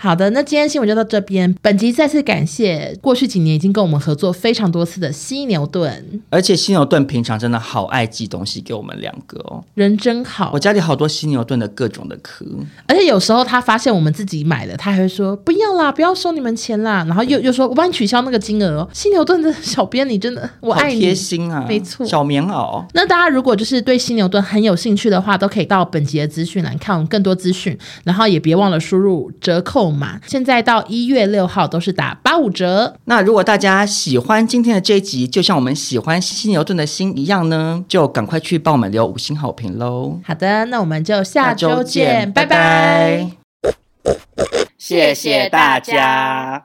好的，那今天新闻就到这边。本集再次感谢过去几年已经跟我们合作非常多次的犀牛顿，而且犀牛顿平常真的好爱寄东西给我们两个哦，人真好。我家里好多犀牛顿的各种的壳，而且有时候他发现我们自己买的，他还会说不要啦，不要收你们钱啦，然后又又说我帮你取消那个金额哦。犀牛顿的 小编，你真的我爱你，贴心啊，没错，小棉袄。那大家如果就是对犀牛顿很有兴趣的话，都可以到本集的资讯栏看我们更多资讯，然后也别忘了输入折扣码，现在。到一月六号都是打八五折。那如果大家喜欢今天的这一集，就像我们喜欢犀牛顿的心一样呢，就赶快去帮我们留五星好评喽。好的，那我们就下周见，周见拜拜。拜拜，谢谢大家。